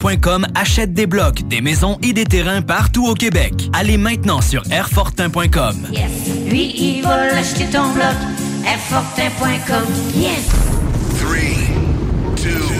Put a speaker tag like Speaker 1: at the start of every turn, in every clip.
Speaker 1: .com achète des blocs, des maisons et des terrains partout au Québec. Allez maintenant sur airfortin.com.
Speaker 2: Yes. Lui, il va l'acheter ton bloc. Airfortin.com. Yes.
Speaker 3: Three, two,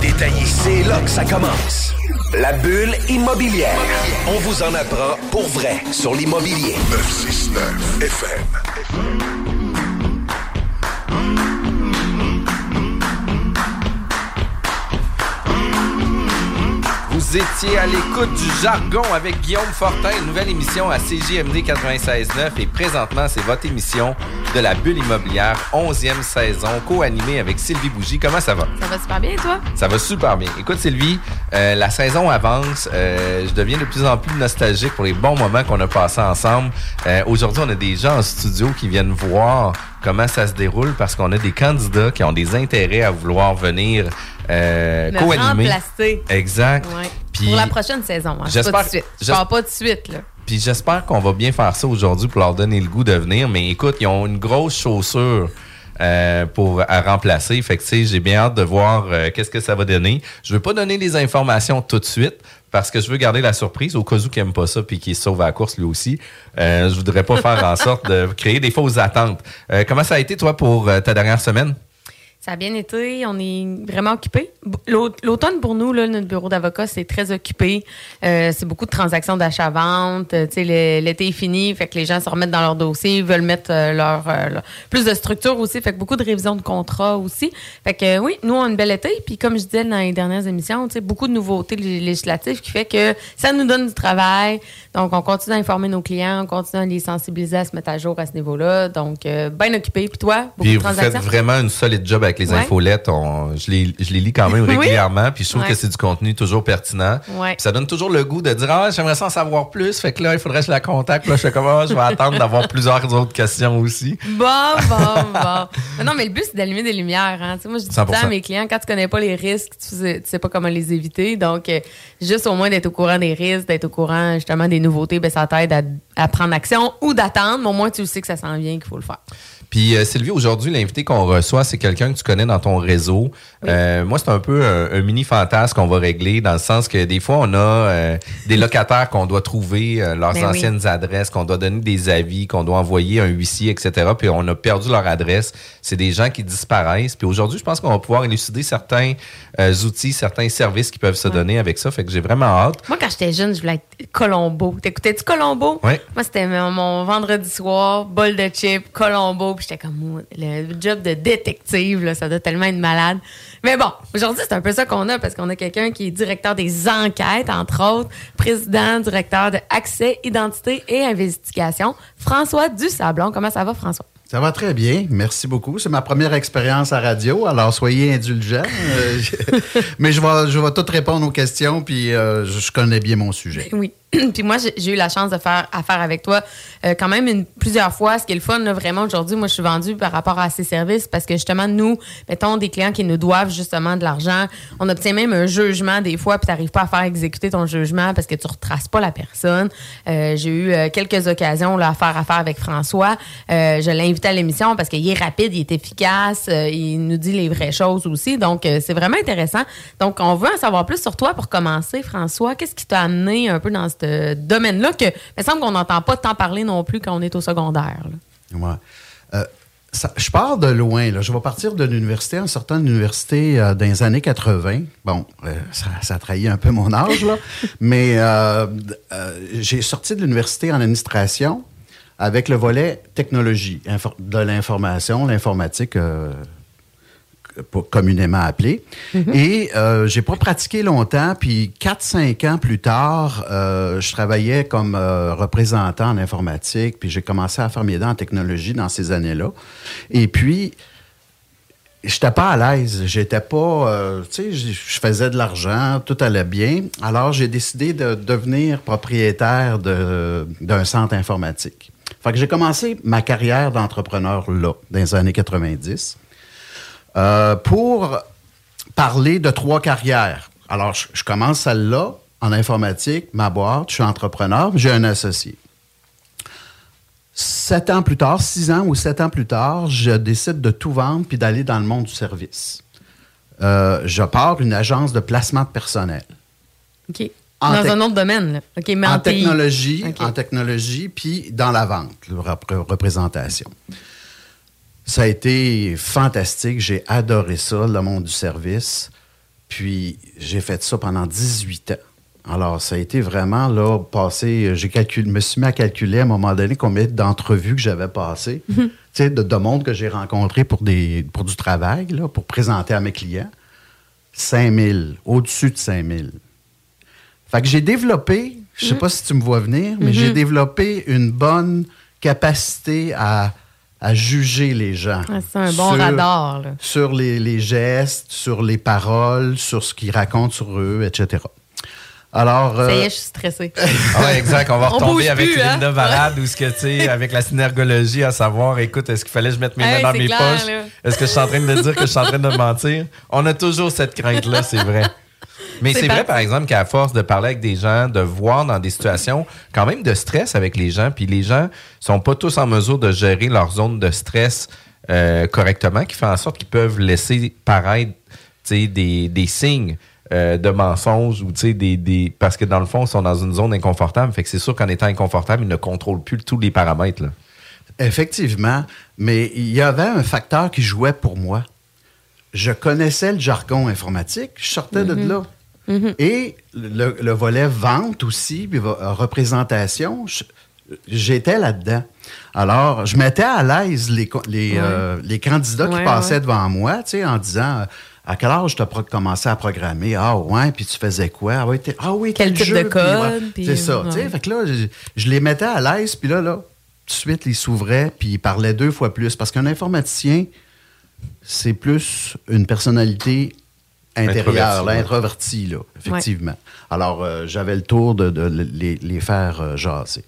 Speaker 4: détaillé. C'est là que ça commence. La bulle immobilière. On vous en apprend pour vrai sur l'immobilier.
Speaker 3: 969 FM.
Speaker 5: Vous étiez à l'écoute du jargon avec Guillaume Fortin, nouvelle émission à CJMD 96.9 et présentement, c'est votre émission de la bulle immobilière, 11e saison, co-animée avec Sylvie Bougie. Comment ça va?
Speaker 6: Ça va super bien, toi?
Speaker 5: Ça va super bien. Écoute, Sylvie, euh, la saison avance. Euh, je deviens de plus en plus nostalgique pour les bons moments qu'on a passés ensemble. Euh, Aujourd'hui, on a des gens en studio qui viennent voir comment ça se déroule parce qu'on a des candidats qui ont des intérêts à vouloir venir euh,
Speaker 6: Me
Speaker 5: co-animer. Exact.
Speaker 6: Ouais.
Speaker 5: Puis-
Speaker 6: Pour la prochaine saison. Hein.
Speaker 5: J'espère-
Speaker 6: Pas de suite. Je pars pas de suite, là.
Speaker 5: Puis j'espère qu'on va bien faire ça aujourd'hui pour leur donner le goût de venir. Mais écoute, ils ont une grosse chaussure euh, pour à remplacer. Fait que tu sais, j'ai bien hâte de voir euh, qu'est-ce que ça va donner. Je veux pas donner les informations tout de suite parce que je veux garder la surprise au cas où qui aime pas ça puis qui se sauve à la course lui aussi. Euh, je voudrais pas faire en sorte de créer des fausses attentes. Euh, comment ça a été toi pour euh, ta dernière semaine?
Speaker 6: Ça a bien été. On est vraiment occupés. L'aut- L'automne, pour nous, là, notre bureau d'avocat, c'est très occupé. Euh, c'est beaucoup de transactions d'achat-vente. Euh, tu sais, L'été est fini, fait que les gens se remettent dans leur dossier, veulent mettre euh, leur, euh, leur- plus de structure aussi, fait que beaucoup de révisions de contrats aussi. Fait que oui, nous, on a une belle été. Puis comme je disais dans les dernières émissions, tu sais, beaucoup de nouveautés lé- législatives qui fait que ça nous donne du travail. Donc, on continue à informer nos clients, on continue à les sensibiliser à se mettre à jour à ce niveau-là. Donc, euh, bien occupé. Puis toi, beaucoup
Speaker 5: Puis
Speaker 6: de
Speaker 5: vous faites
Speaker 6: transactions?
Speaker 5: vraiment une solide job avec les
Speaker 6: Ouais.
Speaker 5: infolettes. On- je, les, je les lis quand même
Speaker 6: Oui.
Speaker 5: régulièrement. Puis je trouve
Speaker 6: Ouais.
Speaker 5: que c'est du contenu toujours pertinent.
Speaker 6: Ouais.
Speaker 5: Puis ça donne toujours le goût de dire Ah, j'aimerais ça en savoir plus. Fait que là, il faudrait que je la contacte. Là, je fais comme Ah, je vais attendre d'avoir plusieurs autres questions aussi.
Speaker 6: Bon, bon, bon. Mais non, mais le but, c'est d'allumer des lumières. Hein. Tu sais, moi, je dis
Speaker 5: 100%.
Speaker 6: à mes clients, quand tu connais pas les risques, tu sais, tu sais pas comment les éviter. Donc, euh, juste au moins d'être au courant des risques, d'être au courant justement des nouveautés, ben, ça t'aide à, à prendre action ou d'attendre. Mais au moins, tu sais que ça s'en vient, qu'il faut le faire.
Speaker 5: Puis euh, Sylvie, aujourd'hui, l'invité qu'on reçoit, c'est quelqu'un que tu connais dans ton réseau. Euh, moi, c'est un peu un, un mini fantasme qu'on va régler dans le sens que des fois, on a euh, des locataires qu'on doit trouver leurs
Speaker 6: Ben oui.
Speaker 5: anciennes adresses, qu'on doit donner des avis, qu'on doit envoyer un huissier, etc. Puis on a perdu leur adresse. C'est des gens qui disparaissent. Puis aujourd'hui, je pense qu'on va pouvoir élucider certains outils, certains services qui peuvent se donner avec ça. Fait que j'ai vraiment hâte.
Speaker 6: Moi, quand j'étais jeune, je voulais être Colombo. T'écoutais-tu Colombo?
Speaker 5: Oui.
Speaker 6: Moi, c'était mon, mon vendredi soir, bol de chips, Colombo. Puis j'étais comme, le job de détective, là, ça doit tellement être malade. Mais bon, aujourd'hui, c'est un peu ça qu'on a parce qu'on a quelqu'un qui est directeur des enquêtes, entre autres, président, directeur de accès, identité et investigation, François Dusablon. Comment ça va, François?
Speaker 7: Ça va très bien, merci beaucoup. C'est ma première expérience à radio, alors soyez indulgents. Euh, mais je vais, je vais tout répondre aux questions, puis euh, je connais bien mon sujet.
Speaker 6: Oui. Puis moi, j'ai eu la chance de faire affaire avec toi euh, quand même plusieurs fois. Ce qui est le fun, là, vraiment, aujourd'hui, moi, je suis vendue par rapport à ces services parce que justement, nous, mettons des clients qui nous doivent justement de l'argent, on obtient même un jugement des fois, puis tu n'arrives pas à faire exécuter ton jugement parce que tu retraces pas la personne. Euh, j'ai eu euh, quelques occasions là, à faire affaire avec François. Je l'ai invité à l'émission parce qu'il est rapide, il est efficace, il nous dit les vraies choses aussi. Donc, c'est vraiment intéressant. Donc, on veut en savoir plus sur toi pour commencer, François. Qu'est-ce qui t'a amené un peu dans domaine-là que, il me semble qu'on n'entend pas tant parler non plus quand on est au secondaire. là.
Speaker 7: Ouais. Euh, ça- je pars de loin. Là. Je vais partir de l'université en sortant de l'université euh, dans les années 80. Bon, euh, ça, ça trahit un peu mon âge, là. mais j'ai sorti de l'université en administration avec le volet technologie, de l'information, l'informatique. Communément appelé. Et euh, j'ai pas pratiqué longtemps, puis 4-5 ans plus tard, euh, je travaillais comme euh, représentant en informatique, puis j'ai commencé à faire mes dents en technologie dans ces années-là. Et puis, j'étais pas à l'aise, j'étais pas, euh, tu sais, je faisais de l'argent, tout allait bien. Alors, j'ai décidé de devenir propriétaire de- d'un centre informatique. Fait que j'ai commencé ma carrière d'entrepreneur là, dans les années 90. Euh, pour parler de trois carrières. Alors, je, je commence celle-là en informatique, ma boîte, je suis entrepreneur, j'ai un associé. Sept ans plus tard, six ans ou sept ans plus tard, je décide de tout vendre puis d'aller dans le monde du service. Euh, je pars une agence de placement de personnel.
Speaker 6: OK.
Speaker 7: En
Speaker 6: Dans un autre domaine. Là. OK, mais
Speaker 7: en technologie, en technologie, puis dans la vente, la rep- représentation. Ça a été fantastique. J'ai adoré ça, le monde du service. Puis j'ai fait ça pendant 18 ans. Alors, ça a été vraiment là, passé. J'ai calculé, me suis mis à calculer à un moment donné combien d'entrevues que j'avais passées, tu sais, de, de monde que j'ai rencontré pour, des, pour du travail, là, pour présenter à mes clients. 5000, au-dessus de 5000. Fait que j'ai développé, je sais pas si tu me vois venir, mais j'ai développé une bonne capacité à, à juger les gens.
Speaker 6: Ah, c'est un bon radar, là.
Speaker 7: Sur les, les gestes, sur les paroles, sur ce qu'ils racontent sur eux, etc. Alors.
Speaker 6: Ça
Speaker 7: euh,
Speaker 6: y est, je suis stressée.
Speaker 5: Ah ouais, exact. On va retomber avec
Speaker 6: plus, hein?
Speaker 5: Linda Varade ou ce que tu sais, avec la synergologie, à savoir, écoute, est-ce qu'il fallait que je mette mes
Speaker 6: Hey,
Speaker 5: mains dans mes
Speaker 6: clair,
Speaker 5: poches? Est-ce que je suis en train de dire que je suis en train de mentir? On a toujours cette crainte-là, c'est vrai. Mais
Speaker 6: C'est
Speaker 5: vrai, par exemple, qu'à force de parler avec des gens, de voir dans des situations quand même de stress avec les gens, puis les gens sont pas tous en mesure de gérer leur zone de stress euh, correctement, qui fait en sorte qu'ils peuvent laisser paraître des, des signes euh, de mensonges ou des, des. Parce que dans le fond, ils sont dans une zone inconfortable. Fait que c'est sûr qu'en étant inconfortable, ils ne contrôlent plus tous les paramètres. Là.
Speaker 7: Effectivement, mais il y avait un facteur qui jouait pour moi. Je connaissais le jargon informatique, je sortais de là. Et le, le volet vente aussi, puis euh, représentation, j'étais là-dedans. Alors, je mettais à l'aise les, les, euh, les candidats qui
Speaker 6: Ouais,
Speaker 7: passaient
Speaker 6: ouais.
Speaker 7: devant moi, tu sais, en disant euh, à quel âge tu as commencé à programmer? Ah ouais, puis tu faisais quoi? Ah, ouais, t'es- ah oui,
Speaker 6: Quel type
Speaker 7: jeu?
Speaker 6: de code,
Speaker 7: C'est ça, tu sais. Fait que là, je, je les mettais à l'aise, puis là, là, tout de suite, ils s'ouvraient, puis ils parlaient deux fois plus. Parce qu'un informaticien, c'est plus une personnalité intérieure,
Speaker 5: Introverti,
Speaker 7: là,
Speaker 5: ouais.
Speaker 7: effectivement. Alors, euh, j'avais le tour de, de les, les faire euh, jaser.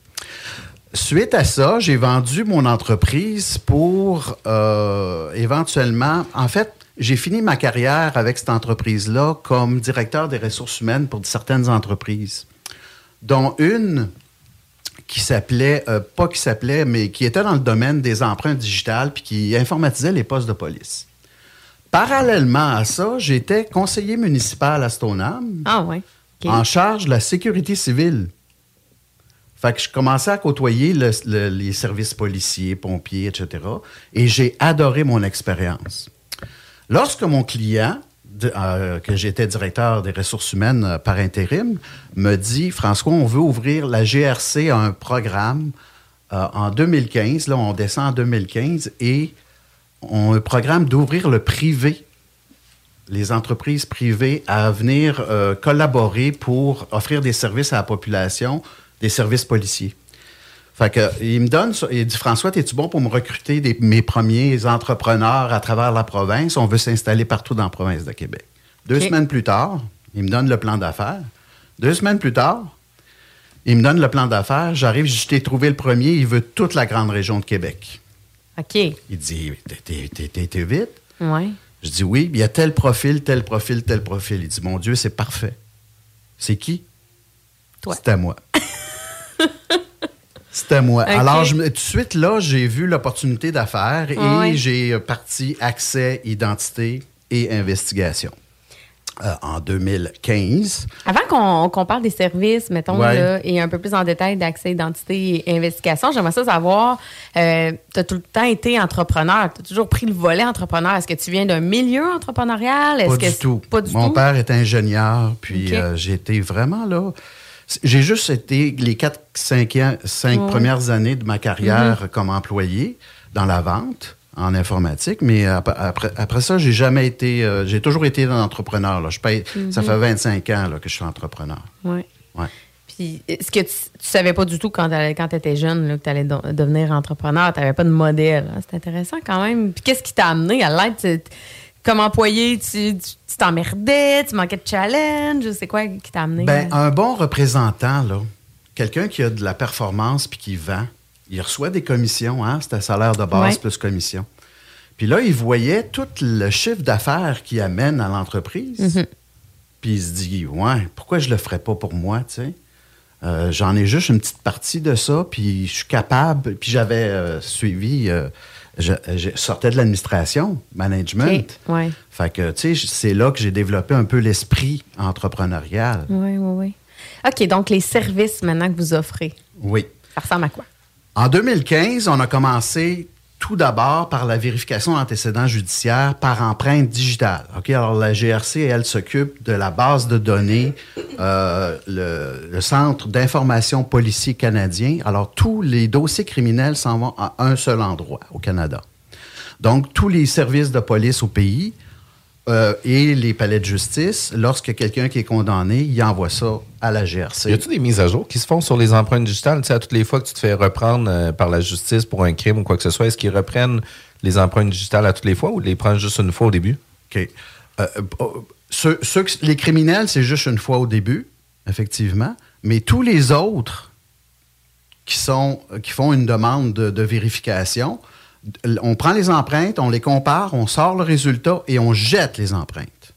Speaker 7: Suite à ça, j'ai vendu mon entreprise pour euh, éventuellement. En fait, j'ai fini ma carrière avec cette entreprise-là comme directeur des ressources humaines pour certaines entreprises, dont une qui s'appelait, euh, pas qui s'appelait, mais qui était dans le domaine des empreintes digitales puis qui informatisait les postes de police. Parallèlement à ça, j'étais conseiller municipal à Stoneham
Speaker 6: Ah, ouais.
Speaker 7: En charge de la sécurité civile. Fait que je commençais à côtoyer le- le- les services policiers, pompiers, etc. Et j'ai adoré mon expérience. Lorsque mon client, de- euh, que j'étais directeur des ressources humaines euh, par intérim, me dit François, on veut ouvrir la GRC à un programme euh, en 2015. Là, on descend en 2015 et on a un programme d'ouvrir le privé les entreprises privées à venir euh, collaborer pour offrir des services à la population, des services policiers. Fait que, il me donne, ça, il dit François, es-tu bon pour me recruter des- mes premiers entrepreneurs à travers la province? On veut s'installer partout dans la province de Québec. Deux semaines plus tard, il me donne le plan d'affaires. Deux semaines plus tard, Il me donne le plan d'affaires. J'arrive, je t'ai trouvé le premier. Il veut toute la grande région de Québec.
Speaker 6: OK.
Speaker 7: Il dit T'es- vite
Speaker 6: Ouais.
Speaker 7: Je dis Oui, il y a tel profil, tel profil, tel profil. Il dit Mon Dieu, c'est parfait. C'est qui?
Speaker 6: Toi.
Speaker 7: C'était moi. C'était moi. Alors, je tout de suite, là, j'ai vu l'opportunité d'affaires et j'ai parti accès, identité et investigation. Euh, en 2015.
Speaker 6: Avant qu'on parle des services, mettons,
Speaker 7: Ouais.
Speaker 6: là, et un peu plus en détail d'accès, identité et investigation, j'aimerais ça savoir, euh, tu as tout le temps été entrepreneur, tu as toujours pris le volet entrepreneur. Est-ce que tu viens d'un milieu entrepreneurial?
Speaker 7: Pas
Speaker 6: que
Speaker 7: du tout.
Speaker 6: Pas du
Speaker 7: Mon
Speaker 6: tout?
Speaker 7: père est ingénieur, puis
Speaker 6: Ok.
Speaker 7: euh, j'ai été vraiment là. J'ai juste été les quatre, cinq, ans- cinq
Speaker 6: Ouais.
Speaker 7: premières années de ma carrière
Speaker 6: Mhm.
Speaker 7: comme employé dans la vente en informatique, mais ap- après, après ça, j'ai jamais été. euh, j'ai toujours été un entrepreneur. Là. Je paye, Ça fait 25 ans là, que je suis entrepreneur.
Speaker 6: Oui.
Speaker 7: Ouais.
Speaker 6: Puis, est-ce que tu, tu savais pas du tout quand tu étais jeune là, que tu allais devenir entrepreneur? Tu n'avais pas de modèle. hein? C'est intéressant quand même. Puis, qu'est-ce qui t'a amené à l'être? Comme employé, tu t'emmerdais, tu manquais de challenge. C'est quoi qui t'a amené?
Speaker 7: Ben, un bon représentant, là, quelqu'un qui a de la performance puis qui vend, il reçoit des commissions, hein? C'était salaire de base
Speaker 6: Ouais.
Speaker 7: plus commission. Puis là, il voyait tout le chiffre d'affaires qu'il amène à l'entreprise.
Speaker 6: Mhm.
Speaker 7: Puis il se dit, ouais, pourquoi je le ferais pas pour moi, tu sais? Euh, J'en ai juste une petite partie de ça, puis je suis capable. Puis j'avais euh, suivi, euh, je, je sortais de l'administration, management.
Speaker 6: Ouais.
Speaker 7: Fait que, tu sais, c'est là que j'ai développé un peu l'esprit entrepreneurial.
Speaker 6: Oui, oui, oui. OK, donc les services maintenant que vous offrez,
Speaker 7: Oui.
Speaker 6: ça ressemble à quoi?
Speaker 7: En 2015, on a commencé tout d'abord par la vérification d'antécédents judiciaires par empreinte digitale. OK? Alors, la GRC, elle s'occupe de la base de données, euh, le, le Centre d'information policier canadien. Alors, tous les dossiers criminels s'en vont à un seul endroit au Canada. Donc, tous les services de police au pays euh, et les palais de justice, lorsque quelqu'un qui est condamné, il envoie ça à la GRC.
Speaker 5: Y a-t-il des mises à jour qui se font sur les empreintes digitales? Tu sais, à toutes les fois que tu te fais reprendre euh, par la justice pour un crime ou quoi que ce soit, est-ce qu'ils reprennent les empreintes digitales à toutes les fois ou ils les prennent juste une fois au début?
Speaker 7: OK. Euh, ceux- ceux que- les criminels, c'est juste une fois au début, effectivement. Mais tous les autres qui, sont, qui font une demande de, de vérification, on prend les empreintes, on les compare, on sort le résultat et on jette les empreintes.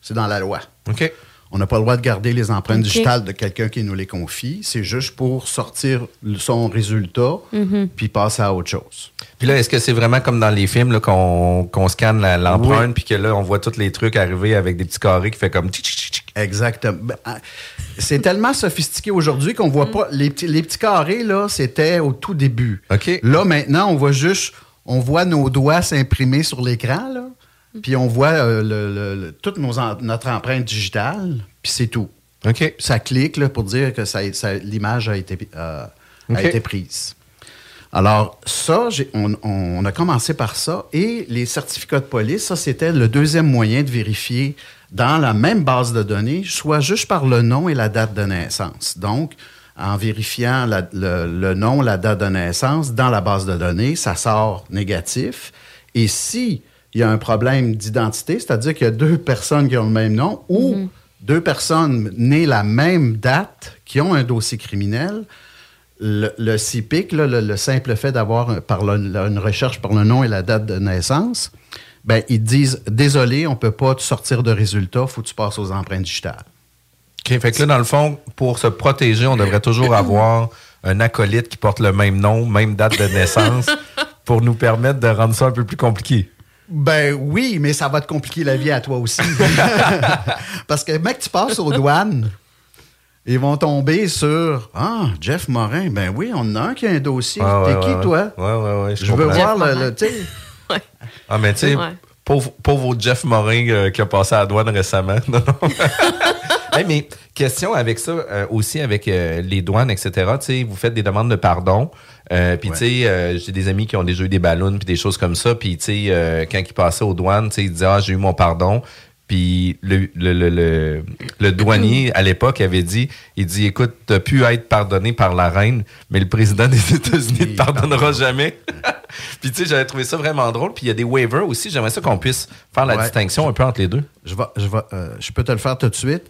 Speaker 7: C'est dans la loi.
Speaker 5: OK.
Speaker 7: On n'a pas le droit de garder les empreintes digitales de quelqu'un qui nous les confie. C'est juste pour sortir le- son résultat
Speaker 6: Mhm.
Speaker 7: puis passer à autre chose.
Speaker 5: Puis là, est-ce que c'est vraiment comme dans les films là, qu'on qu'on scanne la- l'empreinte puis que là, on voit tous les trucs arriver avec des petits carrés qui fait comme...
Speaker 7: Exactement. Ben, ah, C'est tellement sophistiqué aujourd'hui qu'on voit pas. Les petits, les petits carrés, là, c'était au tout début.
Speaker 5: OK.
Speaker 7: Là, maintenant, on voit juste. On voit nos doigts s'imprimer sur l'écran, là. Puis on voit euh, le- le- le- toute nos notre empreinte digitale, puis c'est tout.
Speaker 5: OK.
Speaker 7: Ça clique là, pour dire que ça, ça- l'image a été, euh, a été prise. Alors, ça, j'ai- on, on a commencé par ça. Et les certificats de police, ça, c'était le deuxième moyen de vérifier dans la même base de données, soit juste par le nom et la date de naissance. Donc, en vérifiant la- le, le nom, la date de naissance dans la base de données, ça sort négatif. Et si il y a un problème d'identité, c'est-à-dire qu'il y a deux personnes qui ont le même nom ou deux personnes nées la même date qui ont un dossier criminel, le, là, le, le simple fait d'avoir par le- une recherche par le nom et la date de naissance, ben, ils disent désolé, on ne peut pas te sortir de résultat, faut que tu passes aux empreintes digitales.
Speaker 5: OK. Fait que là, dans le fond, pour se protéger, on devrait toujours avoir un acolyte qui porte le même nom, même date de naissance pour nous permettre de rendre ça un peu plus compliqué.
Speaker 7: Ben oui, mais ça va te compliquer la vie à toi aussi. Parce que, mec, tu passes aux douanes, ils vont tomber sur Ah, Jeff Morin, ben oui, on en a un qui a un dossier.
Speaker 5: Ah,
Speaker 7: T'es
Speaker 5: ouais,
Speaker 7: qui,
Speaker 5: ouais,
Speaker 7: toi?
Speaker 5: Ouais, ouais, ouais.
Speaker 7: Je veux voir
Speaker 6: Jeff
Speaker 7: le. le-
Speaker 5: Ah, mais tu sais,
Speaker 6: Ouais.
Speaker 5: Pauvre, pauvre Jeff Morin euh, qui a passé à la douane récemment. Non, non. Hey, mais question avec ça, euh, aussi avec euh, les douanes, etc. Vous faites des demandes de pardon. Euh, puis, tu sais, euh, j'ai des amis qui ont déjà eu des ballons puis des choses comme ça. Puis, tu sais, euh, quand ils passaient aux douanes, tu sais, ils disaient, ah, j'ai eu mon pardon. Puis le, le, le, douanier, à l'époque, avait dit, il dit, écoute, t'as pu être pardonné par la reine, mais le président des États-Unis ne te pardonnera jamais. puis, tu sais, j'avais trouvé ça vraiment drôle. Puis, il y a des waivers aussi. J'aimerais ça qu'on puisse faire la
Speaker 7: Ouais.
Speaker 5: distinction un peu entre les deux.
Speaker 7: je, vais, je, vais, euh, je peux te le faire tout de suite.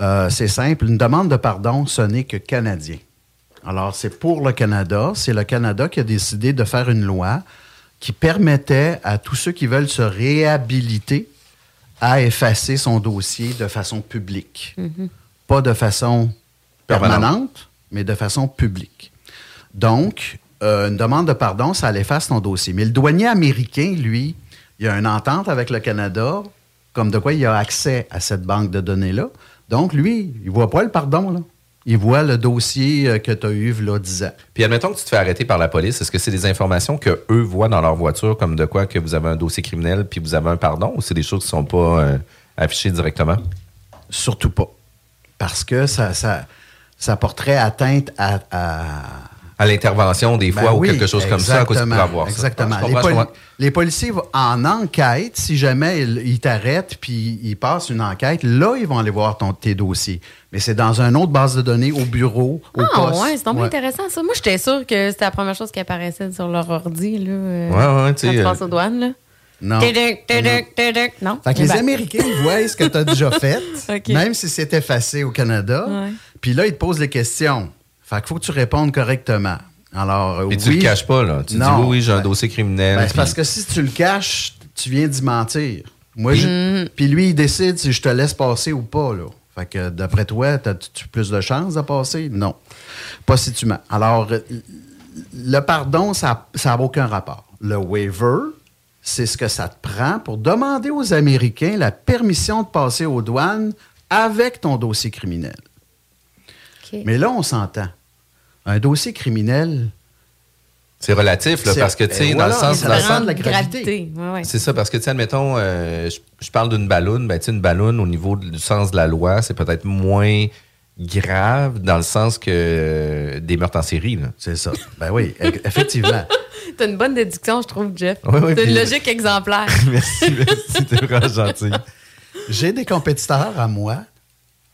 Speaker 7: Euh, c'est simple. Une demande de pardon, ce n'est que canadien. Alors, c'est pour le Canada. C'est le Canada qui a décidé de faire une loi qui permettait à tous ceux qui veulent se réhabiliter à effacer son dossier de façon publique.
Speaker 6: Mhm.
Speaker 7: Pas de façon
Speaker 5: Permanente.
Speaker 7: permanente, mais de façon publique. Donc, euh, une demande de pardon, ça efface ton dossier. Mais le douanier américain, lui, il a une entente avec le Canada, comme de quoi il a accès à cette banque de données-là. Donc, lui, il voit pas le pardon, là. Il voit le dossier euh, que tu as eu, là, 10 ans.
Speaker 5: Puis admettons que tu te fais arrêter par la police, est-ce que c'est des informations que eux voient dans leur voiture, comme de quoi que vous avez un dossier criminel puis vous avez un pardon, ou c'est des choses qui sont pas euh, affichées directement?
Speaker 7: Surtout pas. Parce que ça, ça, ça porterait atteinte à. à
Speaker 5: À l'intervention, des fois,
Speaker 7: Ben
Speaker 5: ou
Speaker 7: oui,
Speaker 5: quelque chose comme ça, à cause pourrais avoir ça?
Speaker 7: Exactement. Les, poli- les policiers en enquête, si jamais ils, t'arrêtent puis ils passent une enquête, là, ils vont aller voir ton, tes dossiers. Mais c'est dans une autre base de données, au bureau, au
Speaker 6: Ah,
Speaker 7: poste.
Speaker 6: ouais, c'est donc
Speaker 7: Ouais.
Speaker 6: intéressant, ça. Moi, j'étais sûre que c'était la première chose qui apparaissait sur leur ordi, là. euh,
Speaker 5: Ouais, ouais, tu sais,
Speaker 6: Quand tu
Speaker 5: euh,
Speaker 6: passes aux douanes, là.
Speaker 7: Non.
Speaker 6: Tuduc, tuduc, tuduc. Non.
Speaker 7: Fait que les
Speaker 6: ben,
Speaker 7: Américains, ils voient ce que tu as déjà fait, même si c'est effacé au Canada. Puis là, ils te posent des questions. Fait qu'il faut que tu répondes correctement. Alors, euh,
Speaker 5: tu
Speaker 7: oui,
Speaker 5: le caches pas, là. Tu
Speaker 7: Non.
Speaker 5: dis oui, oui, j'ai un
Speaker 7: Ben,
Speaker 5: dossier criminel.
Speaker 7: Ben, c'est parce que si tu le caches, tu viens d'y mentir. Moi, je-. Puis lui, il décide si je te laisse passer ou pas. Là. Fait que d'après toi, as-tu plus de chances de passer? Non. Pas si tu mens. Alors, euh, le pardon, ça n'a aucun rapport. Le waiver, c'est ce que ça te prend pour demander aux Américains la permission de passer aux douanes avec ton dossier criminel.
Speaker 6: OK.
Speaker 7: Mais là, on s'entend. Un dossier criminel,
Speaker 5: C'est relatif, là, parce que, tu sais,
Speaker 7: et
Speaker 5: dans le sens...
Speaker 7: ça
Speaker 5: dans sens-
Speaker 7: de la gravité.
Speaker 6: Ouais, ouais.
Speaker 5: C'est ça, parce que, tu sais, admettons, euh, je, je parle d'une balloune. Ben, tu sais, une balloune, au niveau du sens de la loi, c'est peut-être moins grave dans le sens que euh, des meurtres en série. Là.
Speaker 7: c'est ça. Ben oui, e- effectivement.
Speaker 6: T'as une bonne déduction, je trouve, Jeff.
Speaker 5: Ouais, ouais,
Speaker 6: T'as une logique exemplaire.
Speaker 5: merci, merci, t'es vraiment gentil.
Speaker 7: J'ai des compétiteurs à moi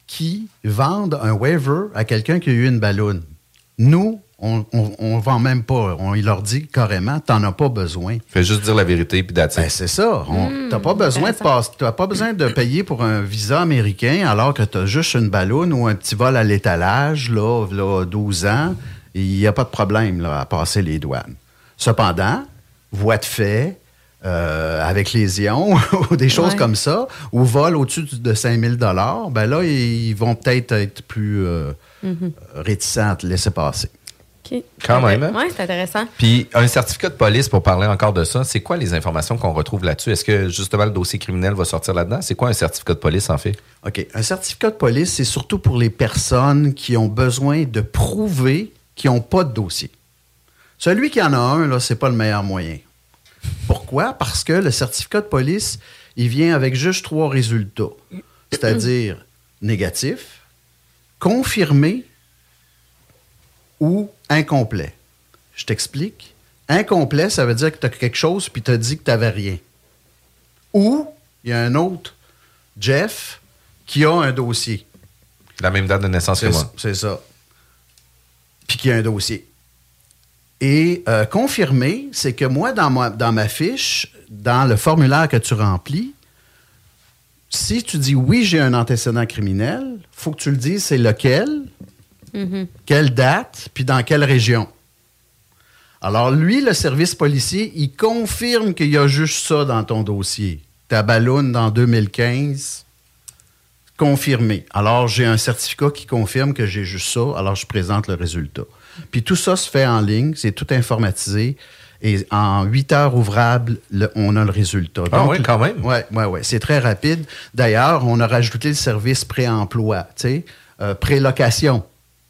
Speaker 7: qui vendent un waiver à quelqu'un qui a eu une balloune. Nous, on ne vend même pas. On il leur dit carrément, t'en as pas besoin.
Speaker 5: Fais juste dire la vérité, puis it.
Speaker 7: Ben, c'est ça. On-
Speaker 6: Hmm,
Speaker 7: t'as pas besoin de passer- t'as pas besoin de payer pour un visa américain alors que tu as juste une balloune ou un petit vol à l'étalage, là, là, 12 ans. Il n'y a pas de problème là, à passer les douanes. Cependant, voie de fait, euh, avec lésion ou des choses
Speaker 6: Ouais.
Speaker 7: comme ça, ou vol au-dessus de 5000 dollars, ben là, ils vont peut-être être plus euh,
Speaker 6: Mhm.
Speaker 7: réticents à te laisser passer.
Speaker 6: OK.
Speaker 5: Quand même, hein?
Speaker 6: Oui, c'est intéressant.
Speaker 5: Puis un certificat de police, pour parler encore de ça, c'est quoi les informations qu'on retrouve là-dessus? Est-ce que justement le dossier criminel va sortir là-dedans? C'est quoi un certificat de police en fait?
Speaker 7: OK. Un certificat de police, c'est surtout pour les personnes qui ont besoin de prouver qu'ils n'ont pas de dossier. Celui qui en a un, là, c'est pas le meilleur moyen. Pourquoi? Parce que le certificat de police, il vient avec juste trois résultats. C'est-à-dire négatif, confirmé ou incomplet. Je t'explique. Incomplet, ça veut dire que tu as quelque chose puis tu as dit que tu n'avais rien. Ou il y a un autre, Jeff, qui a un dossier.
Speaker 5: La même date de naissance que
Speaker 7: C'est
Speaker 5: moi.
Speaker 7: ça, c'est ça. Puis qui a un dossier. Et euh, confirmé, c'est que moi, dans ma, dans ma fiche, dans le formulaire que tu remplis, si tu dis oui, j'ai un antécédent criminel, faut que tu le dises c'est lequel,
Speaker 6: Mhm.
Speaker 7: quelle date, puis dans quelle région? Alors, lui, le service policier, il confirme qu'il y a juste ça dans ton dossier. Ta balloune dans 2015, confirmé. Alors, j'ai un certificat qui confirme que j'ai juste ça, alors je présente le résultat. Puis tout ça se fait en ligne, c'est tout informatisé. Et en huit heures ouvrables, le- on a le résultat.
Speaker 5: Ah oui, quand même.
Speaker 7: Oui, oui, oui. C'est très rapide. D'ailleurs, on a rajouté le service pré-emploi, tu sais, euh, pré-location.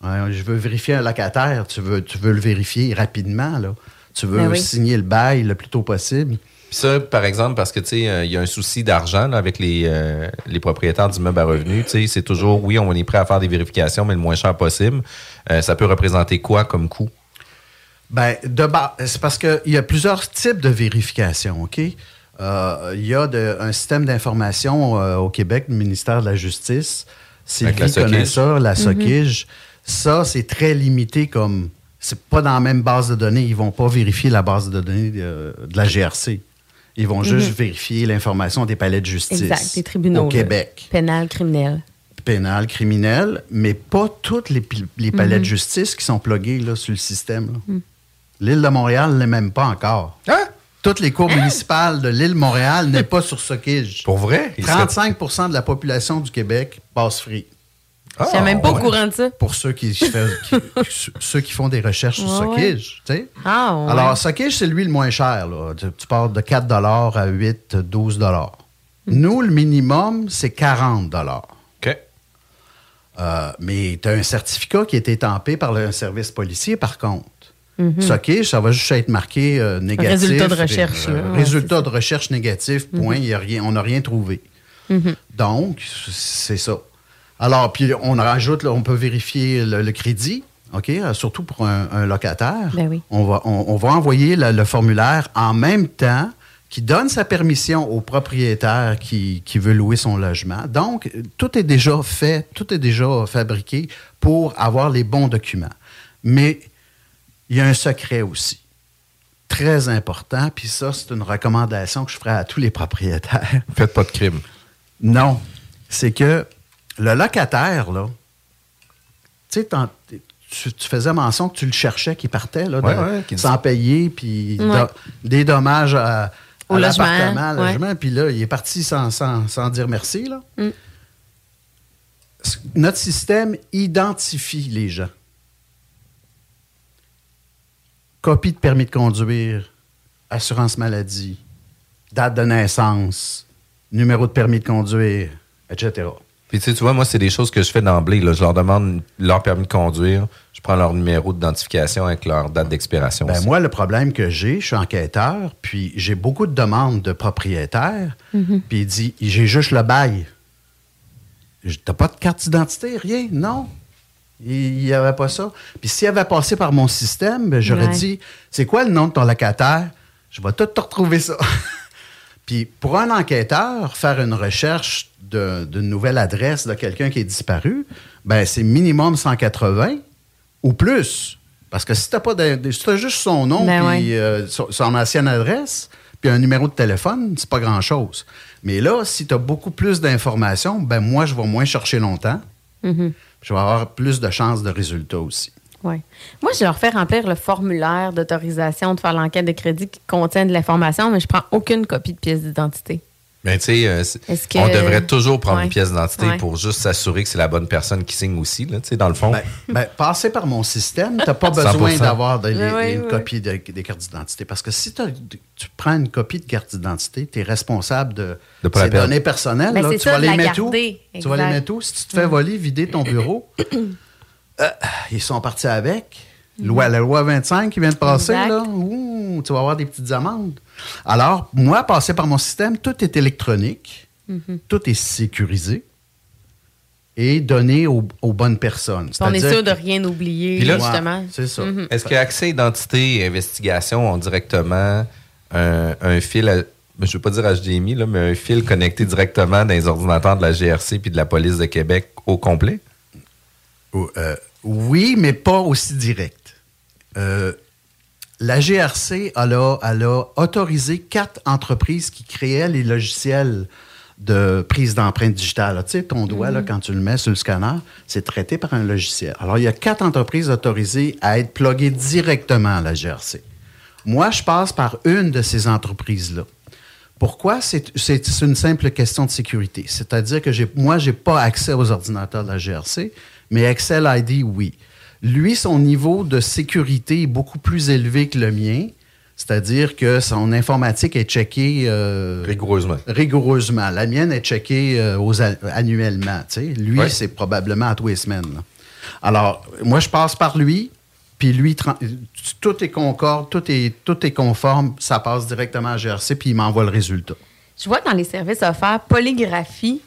Speaker 7: Je veux vérifier un locataire, tu veux, tu veux le vérifier rapidement, là. Tu veux
Speaker 6: Ben oui.
Speaker 7: signer le bail le plus tôt possible.
Speaker 5: Puis ça, par exemple, parce que tu sais, euh, il y a un souci d'argent avec les, euh, les propriétaires d'immeubles à revenus. Tu sais, c'est toujours, oui, on est prêt à faire des vérifications, mais le moins cher possible. Euh, ça peut représenter quoi comme coût?
Speaker 7: Ben, de bas, c'est parce qu'il y a plusieurs types de vérifications, OK? Euh, Il y a de- un système d'information euh, au Québec, le ministère de la Justice. Sylvie connaît ça, la
Speaker 6: Mhm.
Speaker 7: SOCIGE. Ça, c'est très limité comme... C'est pas dans la même base de données. Ils vont pas vérifier la base de données de, de la GRC. Ils vont juste vérifier l'information des palais de justice
Speaker 6: Mhm. Exact, des tribunaux.
Speaker 7: au. Québec.
Speaker 6: Pénal, criminel.
Speaker 7: pénal, criminel, mais pas toutes les, les palais
Speaker 6: Mhm.
Speaker 7: de justice qui sont pluguées là, sur le système. là. L'île de Montréal n'est même pas encore.
Speaker 5: Hein?
Speaker 7: Toutes les cours municipales de l'île de Montréal n'est pas sur Soquige.
Speaker 5: Pour vrai? Il serait-
Speaker 7: 35% de la population du Québec passe free.
Speaker 5: Ah,
Speaker 6: Je même pas au
Speaker 5: ouais.
Speaker 6: courant de ça.
Speaker 7: Pour ceux qui, fait- qui- ceux qui font des recherches sur
Speaker 6: Ouais,
Speaker 7: Soquige. tu sais.
Speaker 6: Ah, ouais.
Speaker 7: Alors, Soquige, c'est lui le moins cher. Là. Tu, tu pars de 4 à 8, 12 Nous, le minimum, c'est 40
Speaker 5: OK.
Speaker 7: Euh, mais tu as un certificat qui est étampé par le service policier, par contre. Soquige, ça va juste être marqué euh, négatif.
Speaker 6: Résultat de recherche,
Speaker 7: euh.
Speaker 6: Ouais,
Speaker 7: résultat de recherche négatif, point.
Speaker 6: Mhm.
Speaker 7: Il y a rien, on n'a rien trouvé.
Speaker 6: Mhm.
Speaker 7: Donc, c'est ça. Alors, puis on rajoute, là, on peut vérifier le, le crédit, OK, euh, surtout pour un, un locataire.
Speaker 6: Ben oui.
Speaker 7: on, va, on, on va envoyer le, le formulaire en même temps qui donne sa permission au propriétaire qui, qui veut louer son logement. Donc, tout est déjà fait, tout est déjà fabriqué pour avoir les bons documents. Mais il y a un secret aussi, très important, puis ça, c'est une recommandation que je ferai à tous les propriétaires.
Speaker 5: Faites pas de crime.
Speaker 7: Non. C'est que le locataire, là, tu sais, t'en- tu, tu faisais mention que tu le cherchais, qu'il partait, là, de-
Speaker 5: Ouais,
Speaker 7: sans payer, puis
Speaker 6: Ouais.
Speaker 7: do- des dommages à, l'appartement, logement, puis là, il est parti sans, sans- sans dire merci, là.
Speaker 6: Mm.
Speaker 7: Notre système identifie les gens. Copie de permis de conduire, assurance maladie, date de naissance, numéro de permis de conduire, etc.
Speaker 5: Puis tu sais, tu vois, moi, c'est des choses que je fais d'emblée. là. Je leur demande leur permis de conduire, je prends leur numéro d'identification avec leur date d'expiration.
Speaker 7: Ben moi, le problème que j'ai, je suis enquêteur, puis j'ai beaucoup de demandes de propriétaires, puis il dit j'ai juste le bail. Je- T'as pas de carte d'identité, rien? Non? Il n'y avait pas ça. Puis s'il avait passé par mon système, ben, j'aurais
Speaker 6: Ouais.
Speaker 7: dit c'est quoi le nom de ton locataire? Je vais tout te retrouver ça. Puis pour un enquêteur, faire une recherche d'une nouvelle adresse de quelqu'un qui est disparu, ben c'est minimum 180 ou plus. Parce que si tu n'as si t'as juste son nom
Speaker 6: Ben
Speaker 7: puis
Speaker 6: ouais.
Speaker 7: euh, son, son ancienne adresse, puis un numéro de téléphone, c'est pas grand-chose. Mais là, si tu as beaucoup plus d'informations, ben moi, je vais moins chercher longtemps.
Speaker 6: Mhm.
Speaker 7: Je vais avoir plus de chances de résultats aussi.
Speaker 6: Ouais. Moi, je leur fais remplir le formulaire d'autorisation de faire l'enquête de crédit qui contient de l'information, mais je prends aucune copie de pièce d'identité.
Speaker 5: Mais tu sais, euh,
Speaker 6: que-
Speaker 5: on devrait toujours prendre
Speaker 6: Ouais.
Speaker 5: une pièce d'identité
Speaker 6: Ouais.
Speaker 5: pour juste s'assurer que c'est la bonne personne qui signe aussi, là, tu sais, dans le fond.
Speaker 7: Ben, ben, passer par mon système, tu n'as pas besoin
Speaker 5: 100%.
Speaker 7: d'avoir une
Speaker 6: ouais.
Speaker 7: copie de- des cartes d'identité. Parce que si t'as- tu prends une copie de carte d'identité, tu es responsable de,
Speaker 5: De
Speaker 7: ces données personnelles.
Speaker 6: Ben,
Speaker 7: là. tu
Speaker 6: ça,
Speaker 7: vas les mettre où? Tu vas les mettre où? Si tu te fais voler, vider ton bureau, euh, ils sont partis avec. Loi, la loi 25 qui vient de passer, là, ouh, tu vas avoir des petites amendes. Alors, moi, passer par mon système, tout est électronique,
Speaker 6: Mhm.
Speaker 7: tout est sécurisé et donné aux, aux bonnes personnes.
Speaker 6: On est sûr de rien oublier,
Speaker 5: là-
Speaker 6: justement.
Speaker 7: Ouais, c'est ça.
Speaker 6: Mhm.
Speaker 5: Est-ce que accès identité et investigation ont directement un, un fil, à- je ne veux pas dire HDMI, là, mais un fil connecté directement dans les ordinateurs de la GRC puis de la police de Québec au complet?
Speaker 7: Euh, oui, mais pas aussi direct. Euh, la GRC, elle a, elle a autorisé quatre entreprises qui créaient les logiciels de prise d'empreinte digitale. Tu sais, ton doigt, là, quand tu le mets sur le scanner, c'est traité par un logiciel. Alors, il y a quatre entreprises autorisées à être pluguées directement à la GRC. Moi, je passe par une de ces entreprises-là. Pourquoi? C'est une simple question de sécurité. C'est-à-dire que moi, je n'ai pas accès aux ordinateurs de la GRC, mais Excel ID, oui. Lui, son niveau de sécurité est beaucoup plus élevé que le mien. C'est-à-dire que son informatique est checkée euh,
Speaker 5: Rigoureusement.
Speaker 7: rigoureusement. La mienne est checkée euh, aux a- annuellement. tu sais. Lui,
Speaker 5: Ouais.
Speaker 7: c'est probablement à tous les semaines. là. Alors, moi, je passe par lui, puis lui, tout est concorde, tout est, tout est conforme, ça passe directement à GRC, puis il m'envoie le résultat.
Speaker 6: Je vois dans les services offerts polygraphie.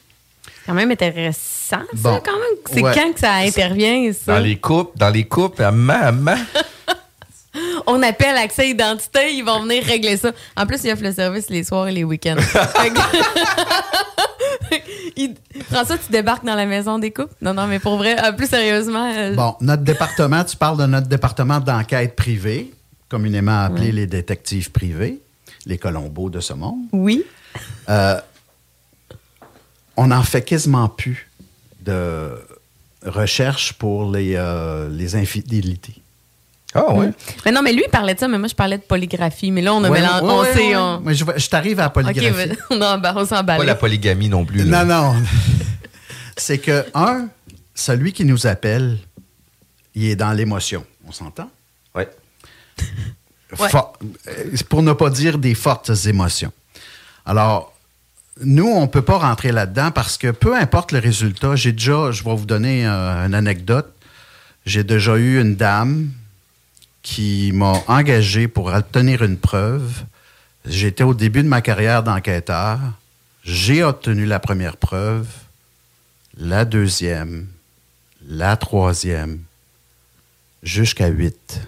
Speaker 6: C'est quand même intéressant, ça,
Speaker 7: Bon.
Speaker 6: quand même. C'est
Speaker 7: Ouais.
Speaker 6: quand que ça intervient, ça?
Speaker 5: Dans les coupes, dans les coupes, à main, à main.
Speaker 6: On appelle accès identité, ils vont venir régler ça. En plus, ils offrent le service les soirs et les week-ends. Il- François, tu débarques dans la maison des couples? Non, non, mais pour vrai, euh, plus sérieusement. euh,
Speaker 7: Bon, notre département, tu parles de notre département d'enquête privée, communément appelé
Speaker 6: Ouais.
Speaker 7: les détectives privés, les Colombos de ce monde.
Speaker 6: Oui.
Speaker 7: Euh, on n'en fait quasiment plus de recherche pour les, euh, les infidélités.
Speaker 5: Ah ouais.
Speaker 6: Mais non, mais lui, il parlait de ça, mais moi, je parlais de polygraphie. Mais là, on a
Speaker 7: Ouais,
Speaker 6: mélangé.
Speaker 7: ouais,
Speaker 6: on
Speaker 7: ouais,
Speaker 6: sait. on-
Speaker 7: Mais je, je t'arrive à la polygraphie.
Speaker 6: OK, on, a- on s'en
Speaker 5: Pas la polygamie non plus. là.
Speaker 7: Non, non. C'est que, un, celui qui nous appelle, il est dans l'émotion. On s'entend?
Speaker 5: Oui.
Speaker 7: Euh, pour ne pas dire des fortes émotions. Alors, nous, on ne peut pas rentrer là-dedans parce que peu importe le résultat, j'ai déjà, je vais vous donner euh, une anecdote. J'ai déjà eu une dame qui m'a engagé pour obtenir une preuve. J'étais au début de ma carrière d'enquêteur. J'ai obtenu la première preuve, la deuxième, la troisième, jusqu'à huit.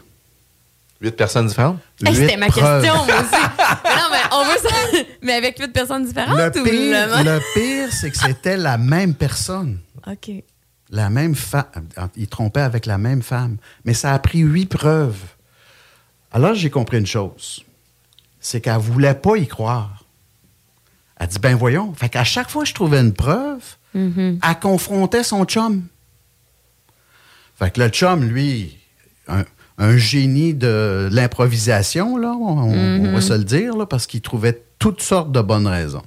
Speaker 5: Huit personnes différentes?
Speaker 6: Hey, C'était ma
Speaker 7: preuves.
Speaker 6: question, moi aussi. mais non, mais on veut ça. Mais avec huit personnes différentes
Speaker 7: Le
Speaker 6: ou
Speaker 7: pire,
Speaker 6: le-
Speaker 7: le pire, c'est que c'était la même personne.
Speaker 6: OK.
Speaker 7: La même femme. Il trompait avec la même femme. Mais ça a pris huit preuves. Alors, j'ai compris une chose. C'est qu'elle ne voulait pas y croire. Elle dit, ben voyons. Fait qu'à chaque fois que je trouvais une preuve,
Speaker 6: Mm-hmm.
Speaker 7: elle confrontait son chum. Fait que le chum, lui, un, un génie de l'improvisation, là, on, on
Speaker 6: Mm-hmm.
Speaker 7: va se le dire, là, parce qu'il trouvait toutes sortes de bonnes raisons.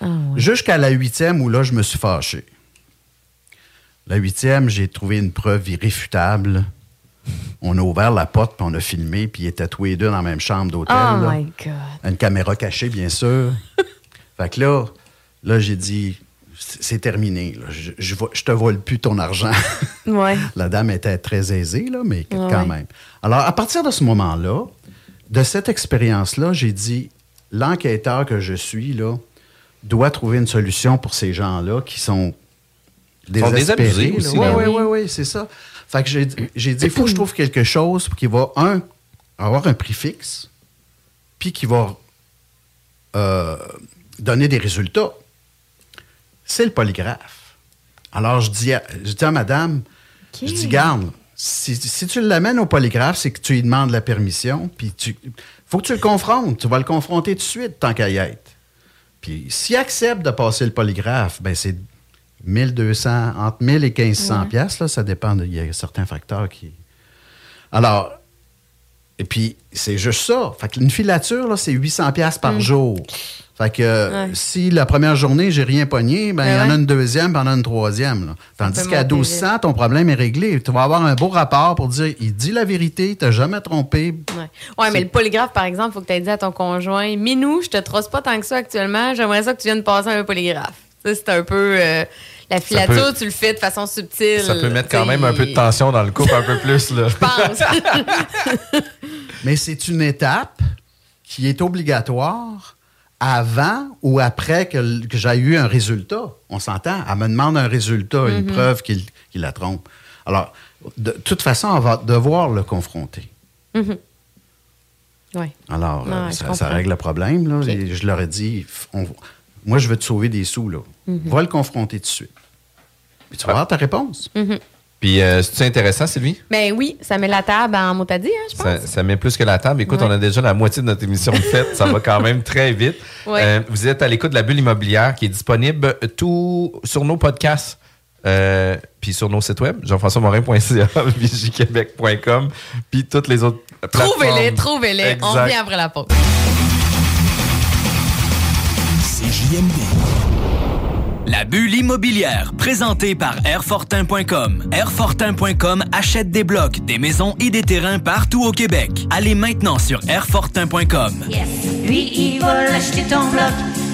Speaker 6: Ah, ouais.
Speaker 7: Jusqu'à la huitième où là, je me suis fâché. La huitième, j'ai trouvé une preuve irréfutable. On a ouvert la porte, puis on a filmé, puis ils étaient tous les deux dans la même chambre d'hôtel.
Speaker 6: Oh
Speaker 7: là.
Speaker 6: my God.
Speaker 7: Une caméra cachée, bien sûr. fait que là, là j'ai dit, c'est terminé. là. Je, je, te vole plus ton argent.
Speaker 6: Ouais.
Speaker 7: La dame était très aisée, là, mais quand
Speaker 6: ouais.
Speaker 7: même. Alors, à partir de ce moment-là, de cette expérience-là, j'ai dit, l'enquêteur que je suis, là, doit trouver une solution pour ces gens-là qui sont
Speaker 5: sont
Speaker 7: désespérés.
Speaker 5: désabusés
Speaker 7: là.
Speaker 5: aussi,
Speaker 7: Ouais,
Speaker 5: là.
Speaker 7: ouais, ouais, ouais, c'est ça. Fait que j'ai j'ai dit, il faut que je trouve quelque chose qui va, un, avoir un prix fixe, puis qui va euh, donner des résultats. C'est le polygraphe. Alors, je dis à, je dis à madame, je dis, garde, si, si tu l'amènes au polygraphe, c'est que tu lui demandes la permission, puis tu faut que tu le confrontes. Tu vas le confronter tout de suite, tant qu'à y être. Puis s'il accepte de passer le polygraphe, ben c'est 1200, entre 1000 et 1500
Speaker 6: Ouais.
Speaker 7: là, ça dépend, de- il y a certains facteurs qui... Alors, et puis c'est juste ça. Fait qu'une filature, là, c'est 800 piastres par jour. Fait que.
Speaker 6: Ouais.
Speaker 7: si la première journée, j'ai rien pogné, ben il y en a une deuxième, puis il y en a une troisième. là. Tandis qu'à
Speaker 6: monter
Speaker 7: 1200, ton problème est réglé. Tu vas avoir un beau rapport pour dire, il dit la vérité, il t'a jamais trompé.
Speaker 6: Ouais, ouais mais le polygraphe, par exemple, il faut que tu aies dit à ton conjoint Minou, je te trosse pas tant que ça actuellement, j'aimerais ça que tu viennes passer un polygraphe. Ça, c'est un peu. euh, la filature,
Speaker 5: peut-
Speaker 6: tu le fais de façon subtile.
Speaker 5: Ça peut mettre quand même un peu de tension dans le couple, un peu plus. Là.
Speaker 6: Je pense.
Speaker 7: Mais c'est une étape qui est obligatoire avant ou après que, j'ai eu un résultat? On s'entend? Elle me demande un résultat, une
Speaker 6: Mhm.
Speaker 7: preuve qu'il la trompe. Alors, de toute façon, on va devoir le confronter.
Speaker 6: Mhm. Ouais.
Speaker 7: Alors, euh, ça, règle le problème. Là. Je leur ai dit, on- moi, je veux te sauver des sous. Là.
Speaker 6: Mhm.
Speaker 7: Va le confronter tout de suite. Puis tu vas avoir ta réponse.
Speaker 5: Puis, euh, c'est intéressant, Sylvie?
Speaker 6: Mais oui, ça met la table en motadie, hein, je pense.
Speaker 5: Ça, ça met plus que la table. Écoute,
Speaker 6: Ouais.
Speaker 5: on a déjà la moitié de notre émission de faite. ça va quand même très vite.
Speaker 6: Ouais.
Speaker 5: Euh, vous êtes à l'écoute de la bulle immobilière qui est disponible tout sur nos podcasts. euh, puis sur nos sites web, jean-françois-morin.ca, vigiquebec.com, puis toutes les autres.
Speaker 6: Trouvez-les, trouvez-les. On revient après la pause.
Speaker 1: CJMD. La bulle immobilière, présentée par Airfortin.com. Airfortin.com achète des blocs, des maisons et des terrains partout au Québec. Allez maintenant sur Airfortin.com.
Speaker 2: Yes. L'acheter ton bloc.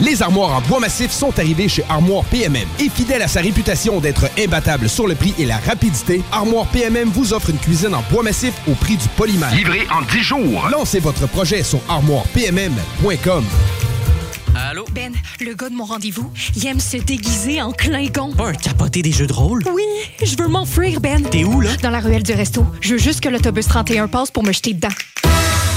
Speaker 8: Les armoires en bois massif sont arrivées chez Armoire PMM. Et fidèle à sa réputation d'être imbattable sur le prix et la rapidité, Armoire PMM vous offre une cuisine en bois massif au prix du polymère.
Speaker 3: Livré en 10 jours.
Speaker 8: Lancez votre projet sur armoirepmm.com.
Speaker 9: Allô? Ben, le gars de mon rendez-vous, il aime se déguiser en Klingon.
Speaker 10: Pas un capoté des jeux de rôle?
Speaker 9: Oui, je veux m'enfuir, Ben.
Speaker 10: T'es où, là?
Speaker 9: Dans la ruelle du resto. Je veux juste que l'autobus 31 passe pour me jeter dedans.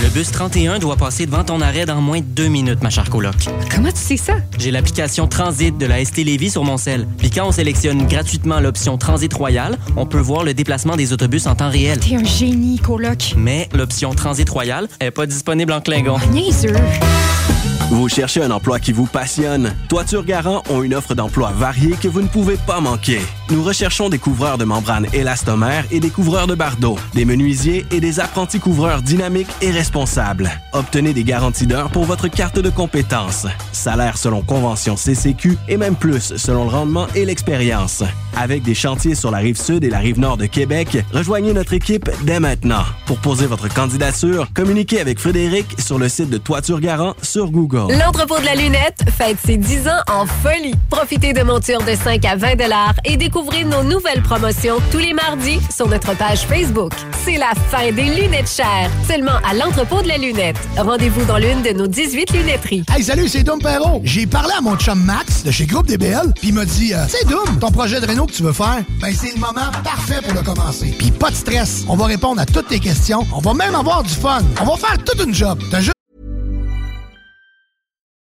Speaker 10: Le bus 31 doit passer devant ton arrêt dans moins de deux minutes, ma chère coloc.
Speaker 9: Comment tu sais ça?
Speaker 10: J'ai l'application Transit de la ST Lévis sur mon sel. Puis quand on sélectionne gratuitement l'option Transit Royal, on peut voir le déplacement des autobus en temps réel.
Speaker 9: T'es un génie, coloc.
Speaker 10: Mais l'option Transit Royal est pas disponible en Klingon.
Speaker 9: Niaiseux.
Speaker 11: Vous cherchez un emploi qui vous passionne? Toiture Garant ont une offre d'emploi variée que vous ne pouvez pas manquer. Nous recherchons des couvreurs de membranes élastomères et des couvreurs de bardeaux, des menuisiers et des apprentis couvreurs dynamiques et responsables. Obtenez des garanties d'heures pour votre carte de compétences. Salaire selon convention CCQ et même plus selon le rendement et l'expérience. Avec des chantiers sur la rive sud et la rive nord de Québec, rejoignez notre équipe dès maintenant. Pour poser votre candidature, communiquez avec Frédéric sur le site de Toiture Garant sur Google.
Speaker 12: L'entrepôt de la lunette fête ses 10 ans en folie. Profitez de montures de 5 à 20 et découvrez nos nouvelles promotions tous les mardis sur notre page Facebook. C'est la fin des lunettes chères, seulement à l'entrepôt de la lunette. Rendez-vous dans l'une de nos 18 lunetteries.
Speaker 13: Hey, salut, c'est Dom Perrault. J'ai parlé à mon chum Max de chez Groupe DBL, puis il m'a dit euh, C'est Dom, ton projet de réno que tu veux faire Ben, c'est le moment parfait pour le commencer. Puis pas de stress, on va répondre à toutes tes questions, on va même avoir du fun. On va faire toute une job. T'as juste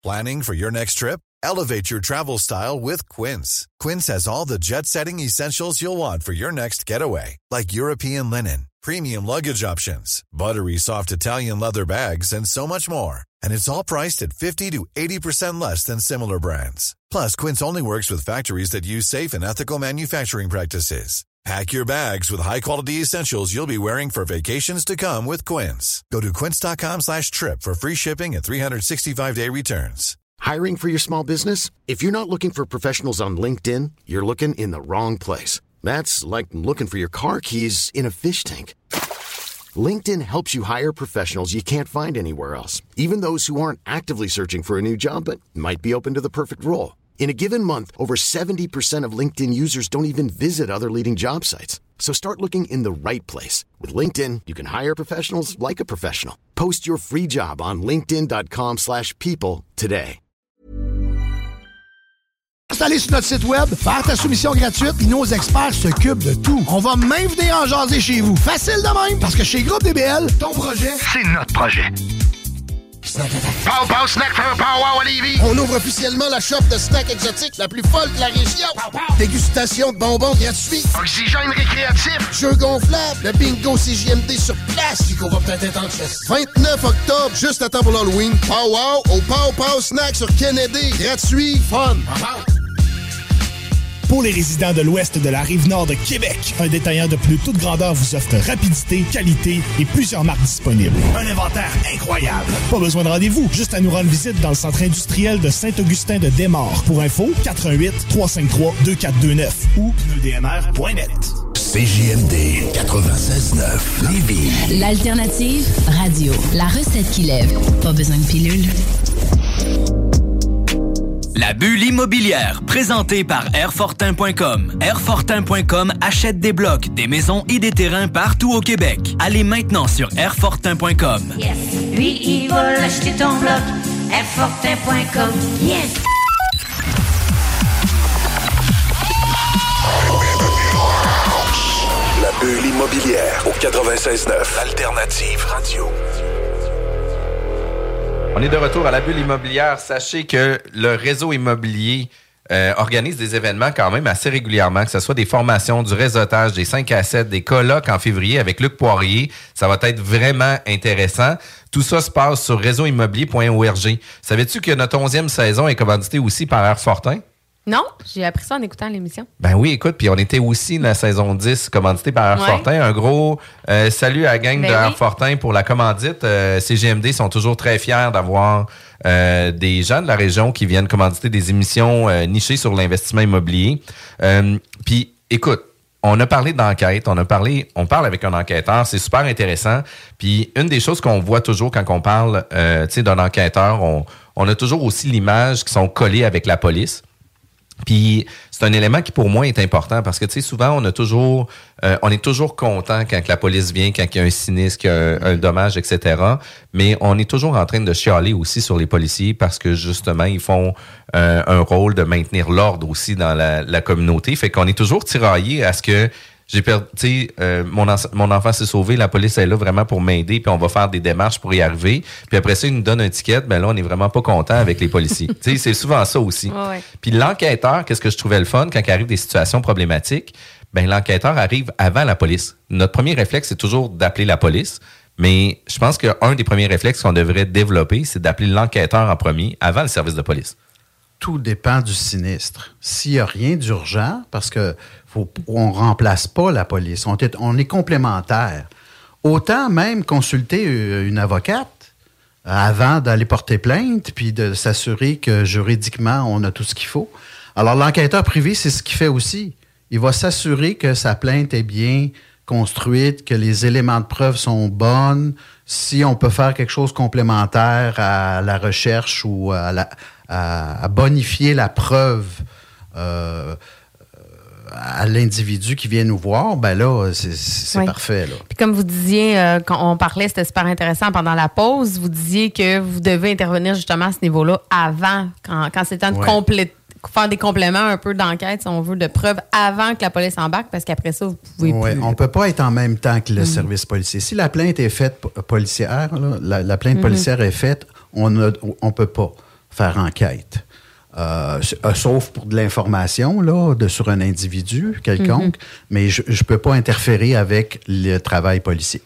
Speaker 14: Planning for your next trip? Elevate your travel style with Quince. Quince has all the jet setting essentials you'll want for your next getaway, like European linen, premium luggage options, buttery soft Italian leather bags, and so much more. And it's all priced at 50 to 80% less than similar brands. Plus, Quince only works with factories that use safe and ethical manufacturing practices. Pack your bags with high-quality essentials you'll be wearing for vacations to come with Quince. Go to quince.com slash trip for free shipping and 365-day returns.
Speaker 15: Hiring for your small business? If you're not looking for professionals on LinkedIn, you're looking in the wrong place. That's like looking for your car keys in a fish tank. LinkedIn helps you hire professionals you can't find anywhere else, even those who aren't actively searching for a new job but might be open to the perfect role. In a given month, over 70% of LinkedIn users don't even visit other leading job sites. So start looking in the right place. With LinkedIn, you can hire professionals like a professional. Post your free job on linkedin.com slash people today.
Speaker 13: Installer sur notre site web, faire ta soumission gratuite, puis nos experts s'occupent de tout. On va même venir en jaser chez vous. Facile de même, parce que chez Groupe DBL, ton projet, c'est notre projet.
Speaker 16: Pow Pow Snack for Pow Wow Olivier.
Speaker 13: On ouvre officiellement la shop de snacks exotiques la plus folle de la région. Dégustation de bonbons gratuits.
Speaker 16: Oxygène récréatif.
Speaker 13: Jeux gonflables. Le bingo CJMD sur place. Qui va peut-être être en chess. 29 octobre, juste à temps pour l'Halloween. Pow Wow au Pow Pow Snack sur Kennedy. Gratuit, fun.
Speaker 17: Pour les résidents de l'ouest de la rive nord de Québec, un détaillant de plus toute grandeur vous offre rapidité, qualité et plusieurs marques disponibles. Un inventaire incroyable. Pas besoin de rendez-vous, juste à nous rendre visite dans le centre industriel de Saint-Augustin de Desmaures. Pour info, 88 353 2429 ou pneudmr.net.
Speaker 3: CJMD 96.9 Lévis.
Speaker 18: L'alternative radio. La recette qui lève. Pas besoin de pilule.
Speaker 1: La bulle immobilière, présentée par Airfortin.com. Airfortin.com achète des blocs, des maisons et des terrains partout au Québec. Allez maintenant sur Airfortin.com.
Speaker 2: Yes. Lui, il va l'acheter ton bloc. Airfortin.com. Yes.
Speaker 3: La bulle immobilière au 96.9 Alternative Radio.
Speaker 5: On est de retour à la bulle immobilière. Sachez que le réseau immobilier euh, organise des événements quand même assez régulièrement, que ce soit des formations, du réseautage, des 5 à 7, des colloques en février avec Luc Poirier. Ça va être vraiment intéressant. Tout ça se passe sur réseauimmobilier.org. Savais-tu que notre 11e saison est commanditée aussi par Air Fortin?
Speaker 6: Non, j'ai appris ça en écoutant l'émission.
Speaker 5: Ben oui, écoute, puis on était aussi la saison 10 commandité par Air
Speaker 6: Ouais.
Speaker 5: Fortin. Un gros euh, salut à la gang
Speaker 6: Ben
Speaker 5: de Air. Fortin pour la commandite. Euh, CGMD sont toujours très fiers d'avoir euh, des gens de la région qui viennent commanditer des émissions euh, nichées sur l'investissement immobilier. Puis écoute, on a parlé d'enquête, on a parlé, on parle avec un enquêteur, c'est super intéressant. Puis une des choses qu'on voit toujours quand on parle, tu sais, d'un enquêteur, on, on a toujours aussi l'image qui sont collées avec la police. Puis c'est un élément qui pour moi est important parce que tu sais souvent on a toujours euh, on est toujours content quand la police vient quand il y a un sinistre, un dommage, etc. Mais on est toujours en train de chialer aussi sur les policiers parce que justement ils font euh, un rôle de maintenir l'ordre aussi dans la, la communauté. Fait qu'on est toujours tiraillé à ce que j'ai perdu, tu sais, euh, mon, enf- mon enfant s'est sauvé, la police est là vraiment pour m'aider, puis on va faire des démarches pour y arriver. Puis après ça, ils nous donnent un ticket, ben là, on est vraiment pas content avec les policiers. tu sais, c'est souvent ça aussi.
Speaker 6: Ouais, ouais.
Speaker 5: Puis l'enquêteur, qu'est-ce que je trouvais le fun quand il arrive des situations problématiques? Ben, l'enquêteur arrive avant la police. Notre premier réflexe, c'est toujours d'appeler la police. Mais je pense qu'un des premiers réflexes qu'on devrait développer, c'est d'appeler l'enquêteur en premier avant le service de police.
Speaker 7: Tout dépend du sinistre. S'il n'y a rien d'urgent, parce que faut, on remplace pas la police, on est, on est complémentaire. Autant même consulter euh, une avocate avant d'aller porter plainte, puis de s'assurer que juridiquement, on a tout ce qu'il faut. Alors, l'enquêteur privé, c'est ce qu'il fait aussi. Il va s'assurer que sa plainte est bien construite, que les éléments de preuve sont bonnes, si on peut faire quelque chose complémentaire à la recherche ou à, la- à- à bonifier la preuve euh, à l'individu qui vient nous voir, ben là, c'est
Speaker 6: Oui.
Speaker 7: parfait. Là.
Speaker 6: Puis comme vous disiez, euh, quand on parlait, c'était super intéressant pendant la pause, vous disiez que vous devez intervenir justement à ce niveau-là avant, quand, quand c'est temps de
Speaker 7: Ouais.
Speaker 6: complé- faire des compléments un peu d'enquête, si on veut, de preuves avant que la police embarque, parce qu'après ça, vous pouvez
Speaker 7: Ouais,
Speaker 6: plus.
Speaker 7: on ne peut pas être en même temps que le
Speaker 6: Mhm.
Speaker 7: service policier. Si la plainte est faite po- policière, là, la, la plainte
Speaker 6: Mhm.
Speaker 7: policière est faite, on ne on peut pas faire enquête. Euh, euh, sauf pour de l'information là, de, sur un individu quelconque,
Speaker 6: Mhm.
Speaker 7: mais je ne peux pas interférer avec le travail policier.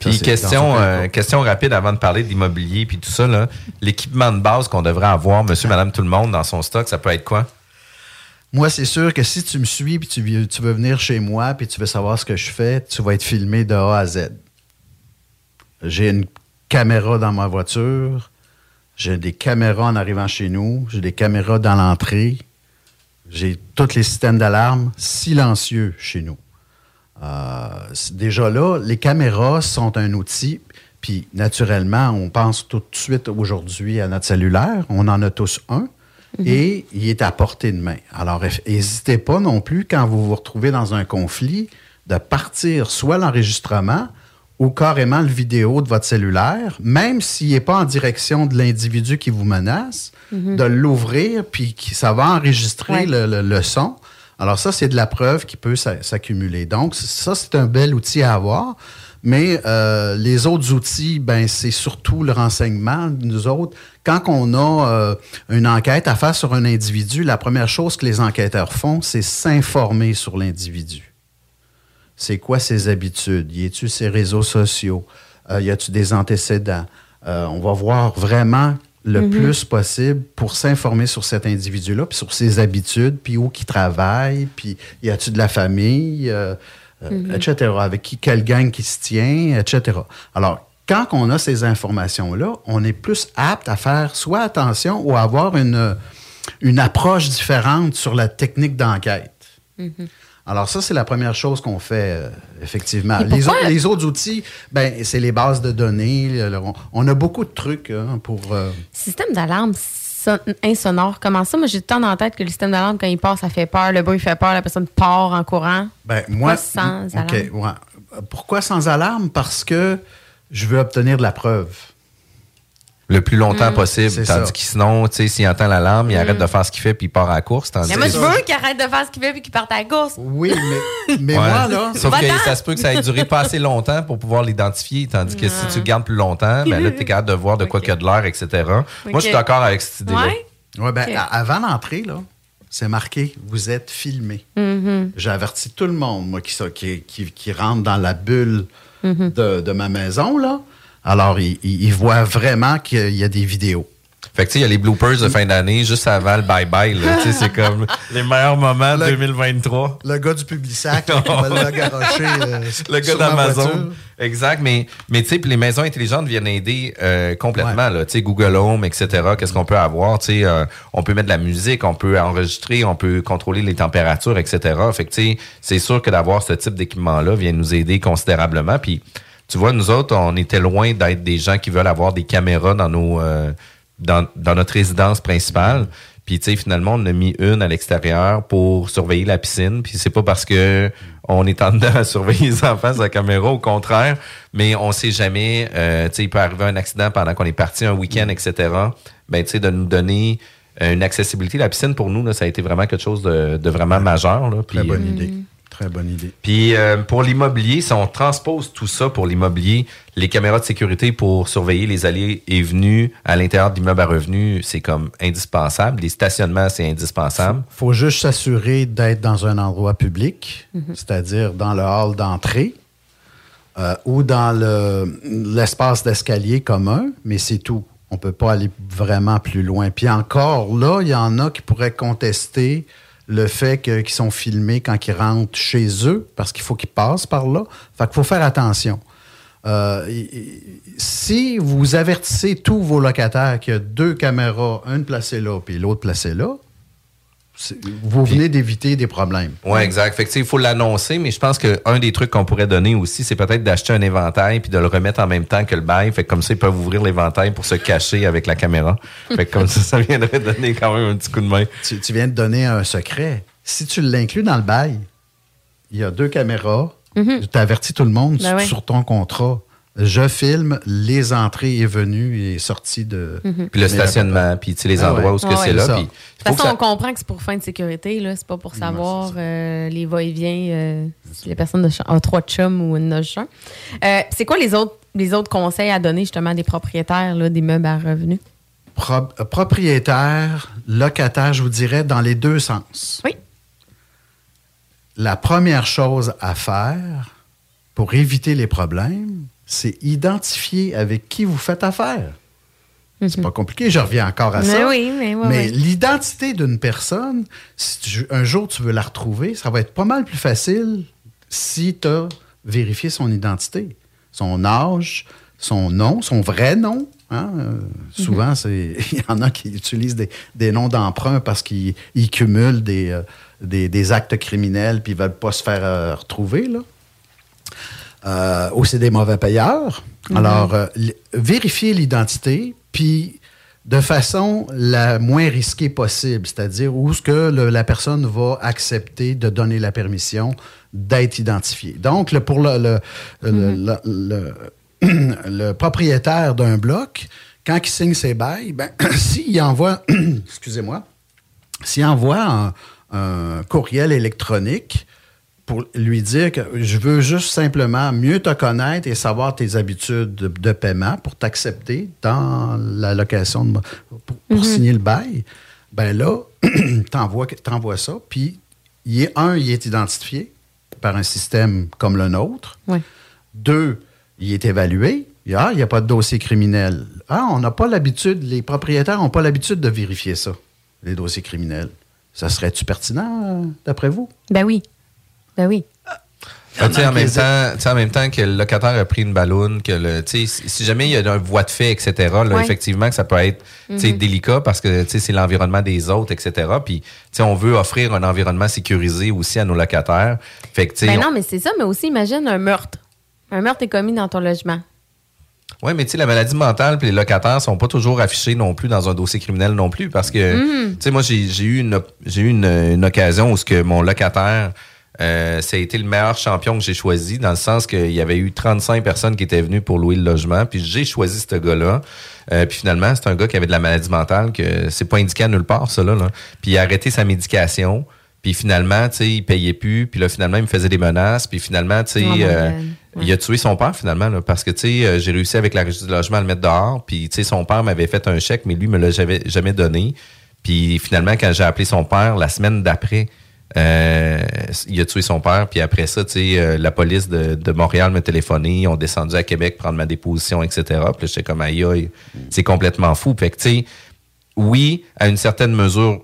Speaker 5: Puis
Speaker 7: Ça,
Speaker 5: question, euh, question rapide avant de parler d'immobilier puis tout ça, là. l'équipement de base qu'on devrait avoir, monsieur, madame, tout le monde dans son stock, ça peut être quoi?
Speaker 7: Moi, c'est sûr que si tu me suis puis tu, veux- tu veux venir chez moi puis tu veux savoir ce que je fais, tu vas être filmé de A à Z. J'ai une caméra dans ma voiture, j'ai des caméras en arrivant chez nous, j'ai des caméras dans l'entrée, j'ai tous les systèmes d'alarme silencieux chez nous. Euh, déjà là, les caméras sont un outil, puis naturellement, on pense tout de suite aujourd'hui à notre cellulaire, on en a tous un, et il est à portée de main. Alors, n'hésitez pas non plus, quand vous vous retrouvez dans un conflit, de partir soit l'enregistrement ou carrément le vidéo de votre cellulaire, même s'il n'est pas en direction de l'individu qui vous menace,
Speaker 6: Mhm.
Speaker 7: de l'ouvrir, puis qui- ça va enregistrer
Speaker 6: Ouais.
Speaker 7: le, le- le son. Alors ça, c'est de la preuve qui peut s'a- s'accumuler. Donc, ça, c'est un bel outil à avoir. Mais euh, les autres outils, ben, c'est surtout le renseignement. Nous autres, quand on a euh, une enquête à faire sur un individu, la première chose que les enquêteurs font, c'est s'informer sur l'individu. C'est quoi ses habitudes? Y a-tu ses réseaux sociaux? Euh, y a-tu des antécédents? Euh, on va voir vraiment le
Speaker 6: Mhm.
Speaker 7: plus possible pour s'informer sur cet individu-là, puis sur ses habitudes, puis où il travaille, puis y a-tu de la famille, euh,
Speaker 6: Mhm.
Speaker 7: etc. Avec qui, quelle gang qui se tient, etc. Alors, quand on a ces informations-là, on est plus apte à faire soit attention ou à avoir une, une approche différente sur la technique d'enquête.
Speaker 6: Mhm.
Speaker 7: Alors ça, c'est la première chose qu'on fait, euh, effectivement. Les, autres- les autres outils, ben, c'est les bases de données. le- on, on a beaucoup de trucs hein, pour... euh,
Speaker 6: Système d'alarme son- insonore, comment ça? Moi, j'ai tout le temps la tête que le système d'alarme, quand il part, ça fait peur. Le bruit fait peur, la personne part en courant.
Speaker 7: ben, moi,
Speaker 6: Pourquoi sans alarme?
Speaker 7: ouais. Pourquoi sans alarme? Parce que je veux obtenir de la preuve.
Speaker 5: Le plus longtemps
Speaker 6: Mm.
Speaker 5: possible. Tandis
Speaker 7: ça.
Speaker 5: que sinon, tu sais, s'il entend l'alarme, il
Speaker 6: Mm.
Speaker 5: arrête de faire ce qu'il fait puis il part à la course. Tandis
Speaker 6: Mais moi, je veux qu'il arrête de faire ce qu'il veut et qu'il parte à la course.
Speaker 7: Oui, mais, mais
Speaker 5: Ouais.
Speaker 7: moi, là...
Speaker 5: Sauf que ça se peut que ça ait duré pas assez longtemps pour pouvoir l'identifier. Tandis que si tu le gardes plus longtemps, ben là, tu es capable de voir de quoi qu'il y a de l'air, etc. Moi, je suis d'accord avec cette idée-là.
Speaker 6: Ouais?
Speaker 7: Ouais, ben, avant l'entrée, là, c'est marqué « Vous êtes filmé
Speaker 6: Mhm.
Speaker 7: J'ai averti tout le monde, moi, qui, qui, qui, qui rentre dans la bulle
Speaker 6: Mhm.
Speaker 7: de, de ma maison, là. Alors, ils il, il voient vraiment qu'il y a des vidéos.
Speaker 5: Fait que tu sais, il y a les bloopers de fin d'année juste avant le bye-bye. là. Tu sais, c'est comme les meilleurs moments de 2023.
Speaker 7: Le gars du Publisac, là, qui va le garocher euh,
Speaker 5: Le gars d'Amazon. Exact. Mais, mais tu sais, puis les maisons intelligentes viennent aider euh, complètement. là. Tu sais, Google Home, etc. Qu'est-ce qu'on peut avoir? Tu sais, euh, on peut mettre de la musique, on peut enregistrer, on peut contrôler les températures, etc. Fait que tu sais, c'est sûr que d'avoir ce type d'équipement-là vient nous aider considérablement. Puis, tu vois, nous autres, on était loin d'être des gens qui veulent avoir des caméras dans nos euh, dans, dans notre résidence principale. Puis, tu sais, finalement, on a mis une à l'extérieur pour surveiller la piscine. Puis, c'est pas parce que on est en dedans à surveiller les enfants la caméra, au contraire. Mais on sait jamais, euh, tu sais, il peut arriver un accident pendant qu'on est parti un week-end, etc. Ben, tu sais, de nous donner une accessibilité. La piscine, pour nous, là, ça a été vraiment quelque chose de, de vraiment majeur. Là. Puis,
Speaker 7: Très bonne
Speaker 5: euh,
Speaker 7: idée. Très bonne idée.
Speaker 5: Puis euh, pour l'immobilier, si on transpose tout ça pour l'immobilier, les caméras de sécurité pour surveiller les allées et venues à l'intérieur de l'immeuble à revenus, c'est comme indispensable. Les stationnements, c'est indispensable.
Speaker 7: faut juste s'assurer d'être dans un endroit public,
Speaker 6: Mhm.
Speaker 7: c'est-à-dire dans le hall d'entrée euh, ou dans le- l'espace d'escalier commun, mais c'est tout. On ne peut pas aller vraiment plus loin. Puis encore là, il y en a qui pourraient contester le fait qu'ils sont filmés quand ils rentrent chez eux, parce qu'il faut qu'ils passent par là. Fait qu'il faut faire attention. Euh, si vous avertissez tous vos locataires qu'il y a deux caméras, une placée là puis l'autre placée là, vous venez d'éviter des problèmes.
Speaker 5: Oui, exact. Fait que, il faut l'annoncer, mais je pense qu'un des trucs qu'on pourrait donner aussi, c'est peut-être d'acheter un éventail puis de le remettre en même temps que le bail. Fait que comme ça, ils peuvent ouvrir l'éventail pour se cacher avec la caméra. Fait que comme ça, ça viendrait donner quand même un petit coup de main.
Speaker 7: Tu, tu viens de donner un secret. Si tu l'inclus dans le bail, il y a deux caméras. Tu avertis tout le monde
Speaker 6: Ben ouais.
Speaker 7: sur ton contrat. Je filme les entrées et venues et sorties de.
Speaker 6: Mhm.
Speaker 5: Puis le stationnement, puis tu sais, les
Speaker 7: Ah
Speaker 5: endroits
Speaker 7: ouais.
Speaker 5: où ce que
Speaker 6: Ouais,
Speaker 5: c'est là.
Speaker 6: De toute façon,
Speaker 5: ça-
Speaker 6: on comprend que c'est pour fin de sécurité, là. C'est pas pour savoir euh, les va-et-vient euh, si les personnes ont trois chums ou une noche. Euh, c'est quoi les autres, les autres conseils à donner justement à des propriétaires là, des meubles à revenus?
Speaker 7: Pro- propriétaire, locataire, je vous dirais, dans les deux sens.
Speaker 6: Oui.
Speaker 7: La première chose à faire pour éviter les problèmes, c'est identifier avec qui vous faites affaire. C'est pas compliqué, je reviens encore à
Speaker 6: Mhm. Mais
Speaker 7: ça.
Speaker 6: oui, mais ouais,
Speaker 7: Mais
Speaker 6: ouais.
Speaker 7: l'identité d'une personne, si tu- un jour tu veux la retrouver, ça va être pas mal plus facile si tu as vérifié son identité, son âge, son nom, son vrai nom. hein. Euh, Souvent, c'est il y en a qui utilisent des, des noms d'emprunt parce qu'ils ils cumulent des, euh, des, des actes criminels puis ils veulent pas se faire euh, retrouver. Là. Euh, ou c'est des mauvais payeurs.
Speaker 6: Mhm.
Speaker 7: Alors, euh, vérifier l'identité, puis de façon la moins risquée possible, c'est-à-dire où ce que le- la personne va accepter de donner la permission d'être identifiée. Donc, le- pour le, le- le- le- le- le propriétaire d'un bloc, quand il signe ses bails, ben, s'il envoie, excusez-moi, s'il envoie un, un courriel électronique pour lui dire que je veux juste simplement mieux te connaître et savoir tes habitudes de, de paiement pour t'accepter dans la location, de, pour, pour
Speaker 6: Mhm.
Speaker 7: signer le bail, ben là, t'envoies ça, puis il est, un, il est identifié par un système comme le nôtre. Deux, il est évalué. Ah, il n'y a pas de dossier criminel. Ah, on n'a pas l'habitude, les propriétaires n'ont pas l'habitude de vérifier ça, les dossiers criminels. Ça serait-tu pertinent, d'après vous?
Speaker 6: Ben oui. Ben oui.
Speaker 5: Ah, tu sais, en, même temps, en même temps que le locataire a pris une balloune, que le, si jamais il y a un voie de fait, etc., là,
Speaker 6: Ouais.
Speaker 5: effectivement, que ça peut être
Speaker 6: Mhm.
Speaker 5: délicat parce que c'est l'environnement des autres, etc. Puis, on veut offrir un environnement sécurisé aussi à nos locataires. Fait que,
Speaker 6: Ben
Speaker 5: on-
Speaker 6: non, mais c'est ça, mais aussi imagine un meurtre. Un meurtre est commis dans ton logement.
Speaker 5: Ouais, mais tu sais, la maladie mentale puis les locataires sont pas toujours affichés non plus dans un dossier criminel non plus parce que,
Speaker 6: Mhm.
Speaker 5: tu sais, moi, j'ai eu, une, eu une, une occasion où ce que mon locataire, euh, ça a été le meilleur champion que j'ai choisi dans le sens qu'il y avait eu 35 personnes qui étaient venues pour louer le logement puis j'ai choisi ce gars-là. Euh, puis finalement, c'est un gars qui avait de la maladie mentale que c'est pas indiqué à nulle part, ça, là. là. Puis il a arrêté sa médication. Puis finalement, tu sais, il payait plus. Puis là, finalement, il me faisait des menaces. Puis finalement, tu sais,
Speaker 6: Oh
Speaker 5: euh, il a tué son père finalement, là, parce que tu sais, euh, j'ai réussi avec la régie du logement à le mettre dehors. Puis tu sais, son père m'avait fait un chèque, mais lui me l'a jamais, jamais donné. Puis finalement, quand j'ai appelé son père la semaine d'après, euh, il a tué son père. Puis après ça, tu sais, euh, la police de, de Montréal m'a téléphoné, ils ont descendu à Québec prendre ma déposition, etc. Puis j'étais comme aïe, aïe, c'est complètement fou. Fait que tu sais, oui, à une certaine mesure.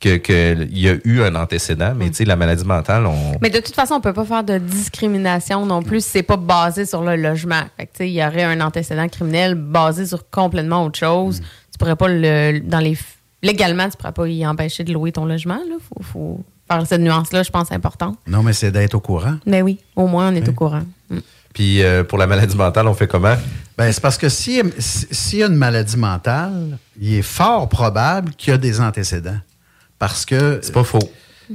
Speaker 5: Que, que il y a eu un antécédent, mais tu sais, la maladie mentale, on,
Speaker 6: Mais de toute façon, on peut pas faire de discrimination non plus si c'est pas basé sur le logement. Fait que, tu sais, il y aurait un antécédent criminel basé sur complètement autre chose. Tu pourrais pas le dans les légalement, tu pourrais pas y empêcher de louer ton logement là, faut, faut faire cette nuance là, je pense importante.
Speaker 7: Non, mais c'est d'être au courant.
Speaker 6: Mais oui, au moins on est au courant. Mm.
Speaker 5: Puis euh, pour la maladie mentale, on fait comment?
Speaker 7: Ben, c'est parce que si- si- s'il y a une maladie mentale, il est fort probable qu'il y a des antécédents. Parce que.
Speaker 5: C'est pas faux.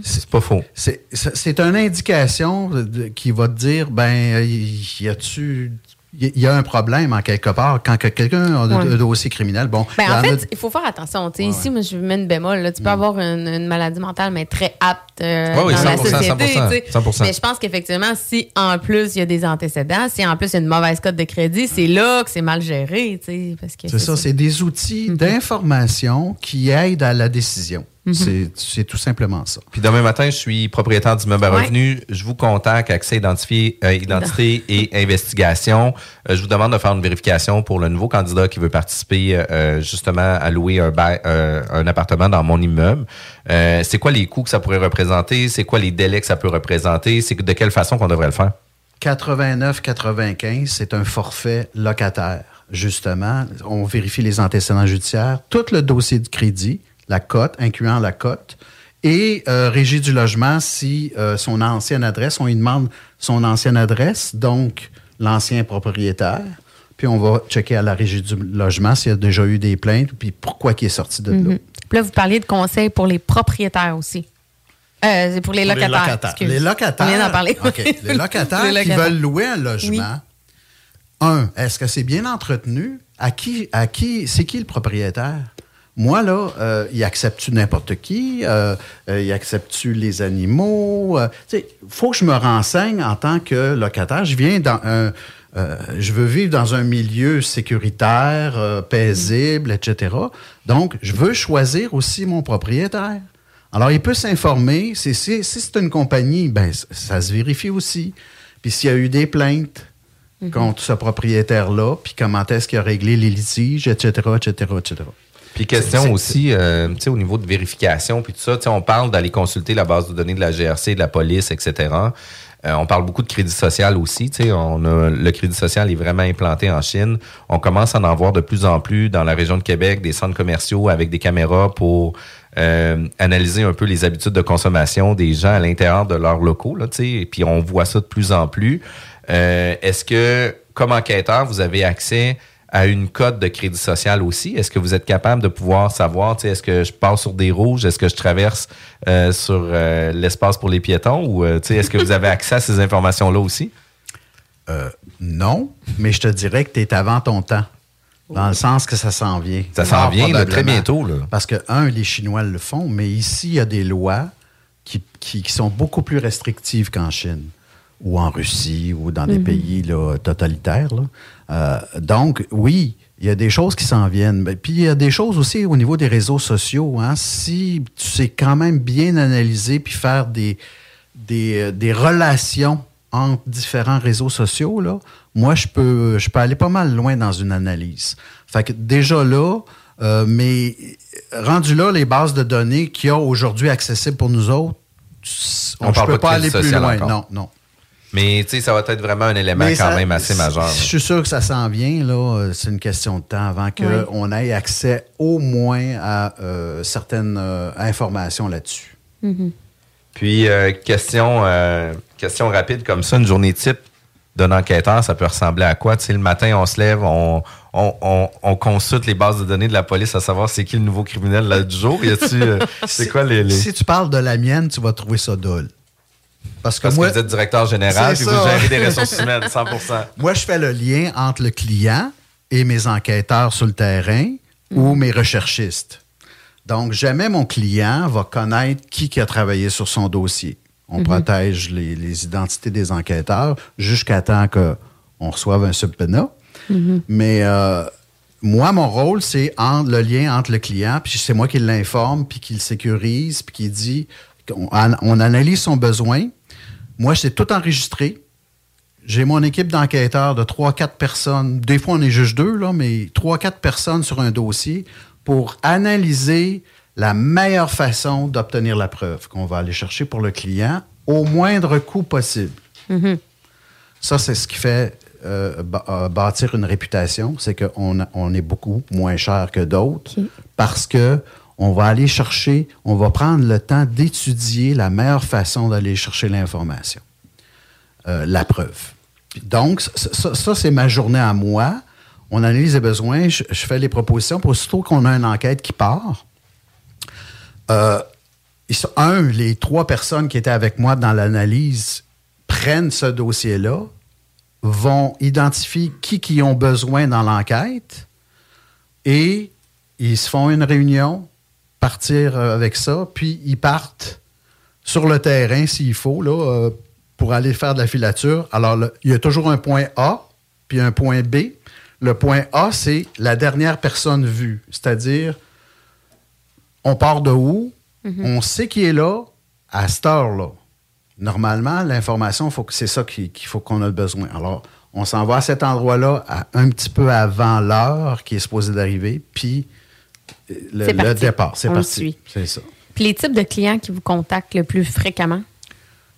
Speaker 5: C'est pas faux.
Speaker 7: C'est une indication de- de- qui va te dire ben, y y a-tu il y a un problème en quelque part. Quand que quelqu'un a un dossier criminel, bon.
Speaker 6: Ben,
Speaker 7: en a-
Speaker 6: fait, il faut faire attention. Tu sais, Ici, moi, je mets une bémol. là. Tu peux avoir une, une maladie mentale, mais très apte euh,
Speaker 5: Ouais, oui,
Speaker 6: dans la
Speaker 5: 100%,
Speaker 6: société.
Speaker 5: 100%,
Speaker 6: tu sais.
Speaker 5: 100%.
Speaker 6: Mais je pense qu'effectivement, si en plus il y a des antécédents, si en plus il y a une mauvaise cote de crédit, c'est là que c'est mal géré. tu sais, Parce que
Speaker 7: C'est ça, c'est des outils d'information qui aident à la décision.
Speaker 6: Mhm.
Speaker 7: C'est- C'est tout simplement ça.
Speaker 5: Puis demain matin, je suis propriétaire d'immeuble à
Speaker 7: Ouais.
Speaker 5: revenus. Je vous contacte, accès identifié, euh, identité et investigation. Euh, je vous demande de faire une vérification pour le nouveau candidat qui veut participer euh, justement à louer un, bail- euh, un appartement dans mon immeuble. Euh, c'est quoi les coûts que ça pourrait représenter? C'est quoi les délais que ça peut représenter? C'est de quelle façon qu'on devrait le faire?
Speaker 7: 89-95, c'est un forfait locataire. Justement, on vérifie les antécédents judiciaires, tout le dossier de crédit, la cote, incluant la cote, et euh, régie du logement si euh, son ancienne adresse, on lui demande son ancienne adresse, donc l'ancien propriétaire, puis on va checker à la régie du logement s'il y a déjà eu des plaintes, puis pourquoi il est sorti de là.
Speaker 6: Mhm. Puis là, vous parliez de conseils pour les propriétaires aussi. Euh, c'est pour les
Speaker 7: Pour
Speaker 6: locataires.
Speaker 7: Les locataires.
Speaker 6: On vient d'en parler.
Speaker 7: OK. Les locataires
Speaker 6: Les
Speaker 7: qui
Speaker 6: locataires.
Speaker 7: veulent louer un logement. Un, est-ce que c'est bien entretenu? À qui, à qui, c'est qui le propriétaire? Moi, là, euh, il accepte-tu n'importe qui? Euh, euh, il accepte-tu les animaux? Euh, tu sais, faut que je me renseigne en tant que locataire. Je viens dans un. euh, je veux vivre dans un milieu sécuritaire, euh, paisible, etc. Donc, je veux choisir aussi mon propriétaire. Alors, il peut s'informer. C'est- si c'est une compagnie, ben, ça se vérifie aussi. Puis s'il y a eu des plaintes contre ce propriétaire-là, puis comment est-ce qu'il a réglé les litiges, etc., etc., etc.
Speaker 5: Puis question aussi, euh, tu sais, au niveau de vérification, puis tout ça, tu sais, on parle d'aller consulter la base de données de la GRC, de la police, etc. Euh, on parle beaucoup de crédit social aussi. Tu sais, on a, le crédit social est vraiment implanté en Chine. On commence à en voir de plus en plus dans la région de Québec, des centres commerciaux avec des caméras pour euh, analyser un peu les habitudes de consommation des gens à l'intérieur de leurs locaux. Là, et puis on voit ça de plus en plus. Euh, Est-ce que, comme enquêteur, vous avez accès à une cote de crédit social aussi? Est-ce que vous êtes capable de pouvoir savoir, est-ce que je passe sur des rouges? Est-ce que je traverse euh, sur euh, l'espace pour les piétons? Ou euh, est-ce que vous avez accès à ces informations-là aussi?
Speaker 7: Euh, non, mais je te dirais que tu es avant ton temps. Dans le sens que ça s'en vient.
Speaker 5: Ça s'en vient, là, très bientôt, là.
Speaker 7: Parce que, un, les Chinois le font, mais ici, il y a des lois qui, qui- qui sont beaucoup plus restrictives qu'en Chine ou en Russie ou dans des
Speaker 19: Mhm.
Speaker 7: pays là, totalitaires. là. Euh, donc, oui, il y a des choses qui s'en viennent. Puis, il y a des choses aussi au niveau des réseaux sociaux. hein. Si tu sais quand même bien analyser puis faire des, des, euh, des relations entre différents réseaux sociaux, là, moi, je peux, je peux aller pas mal loin dans une analyse. Fait que déjà là, euh, mais rendu là, les bases de données qu'il y a aujourd'hui accessibles pour nous autres, on ne peut
Speaker 5: pas
Speaker 7: aller plus loin.
Speaker 5: encore.
Speaker 7: Non, non.
Speaker 5: Mais tu sais, ça va être vraiment un élément
Speaker 7: Mais
Speaker 5: quand
Speaker 7: ça-
Speaker 5: même assez majeur.
Speaker 7: Je suis sûr que ça s'en vient, là. C'est une question de temps avant
Speaker 5: Oui.
Speaker 7: qu'on ait accès au moins à euh, certaines euh, informations là-dessus.
Speaker 5: Puis, euh, question, euh, question rapide comme ça, une journée type d'un enquêteur, ça peut ressembler à quoi? Tu sais, le matin, on se lève, on, on, on, on consulte les bases de données de la police à savoir c'est qui le nouveau criminel là, du jour? Y a-tu, euh, c'est quoi les... les-
Speaker 7: Si tu parles de la mienne, tu vas trouver ça dole. Parce que
Speaker 5: Parce
Speaker 7: moi,
Speaker 5: que vous êtes directeur général, puis vous gérez des ressources humaines, 100
Speaker 7: Moi, je fais le lien entre le client et mes enquêteurs sur le terrain ou mes recherchistes. Donc, jamais mon client va connaître qui, qui a travaillé sur son dossier. On
Speaker 19: Mhm.
Speaker 7: protège les, les identités des enquêteurs jusqu'à temps qu'on reçoive un subpoena. Mais euh, moi, mon rôle, c'est entre- le lien entre le client, puis c'est moi qui l'informe, puis qui le sécurise, puis qui dit on analyse son besoin. Moi, c'est tout enregistré. J'ai mon équipe d'enquêteurs de 3-4 personnes. Des fois, on est juste deux, là, mais 3-4 personnes sur un dossier pour analyser la meilleure façon d'obtenir la preuve qu'on va aller chercher pour le client au moindre coût possible. Ça, c'est ce qui fait euh, euh, bâtir une réputation, c'est qu'on on est beaucoup moins cher que d'autres parce que on va aller chercher, on va prendre le temps d'étudier la meilleure façon d'aller chercher l'information, euh, la preuve. Donc, ça, c'est ma journée à moi. On analyse les besoins, je, fais les propositions. Pour aussitôt qu'on a une enquête qui part, euh, un, les trois personnes qui étaient avec moi dans l'analyse prennent ce dossier-là, vont identifier qui qui ont besoin dans l'enquête et ils se font une réunion, partir euh, avec ça, puis ils partent sur le terrain s'il faut, là, euh, pour aller faire de la filature. Alors, il y a toujours un point A, puis un point B. Le point A, c'est la dernière personne vue, c'est-à-dire, on part de où, on sait qui est là à cette heure-là. Normalement, l'information, c'est ça qui- qu'il faut qu'on a besoin. Alors, on s'en va à cet endroit-là un petit peu avant l'heure qui est supposée d'arriver, puis le, départ, c'est parti.
Speaker 6: suit.
Speaker 7: C'est ça.
Speaker 6: Puis les types de clients qui vous contactent le plus fréquemment?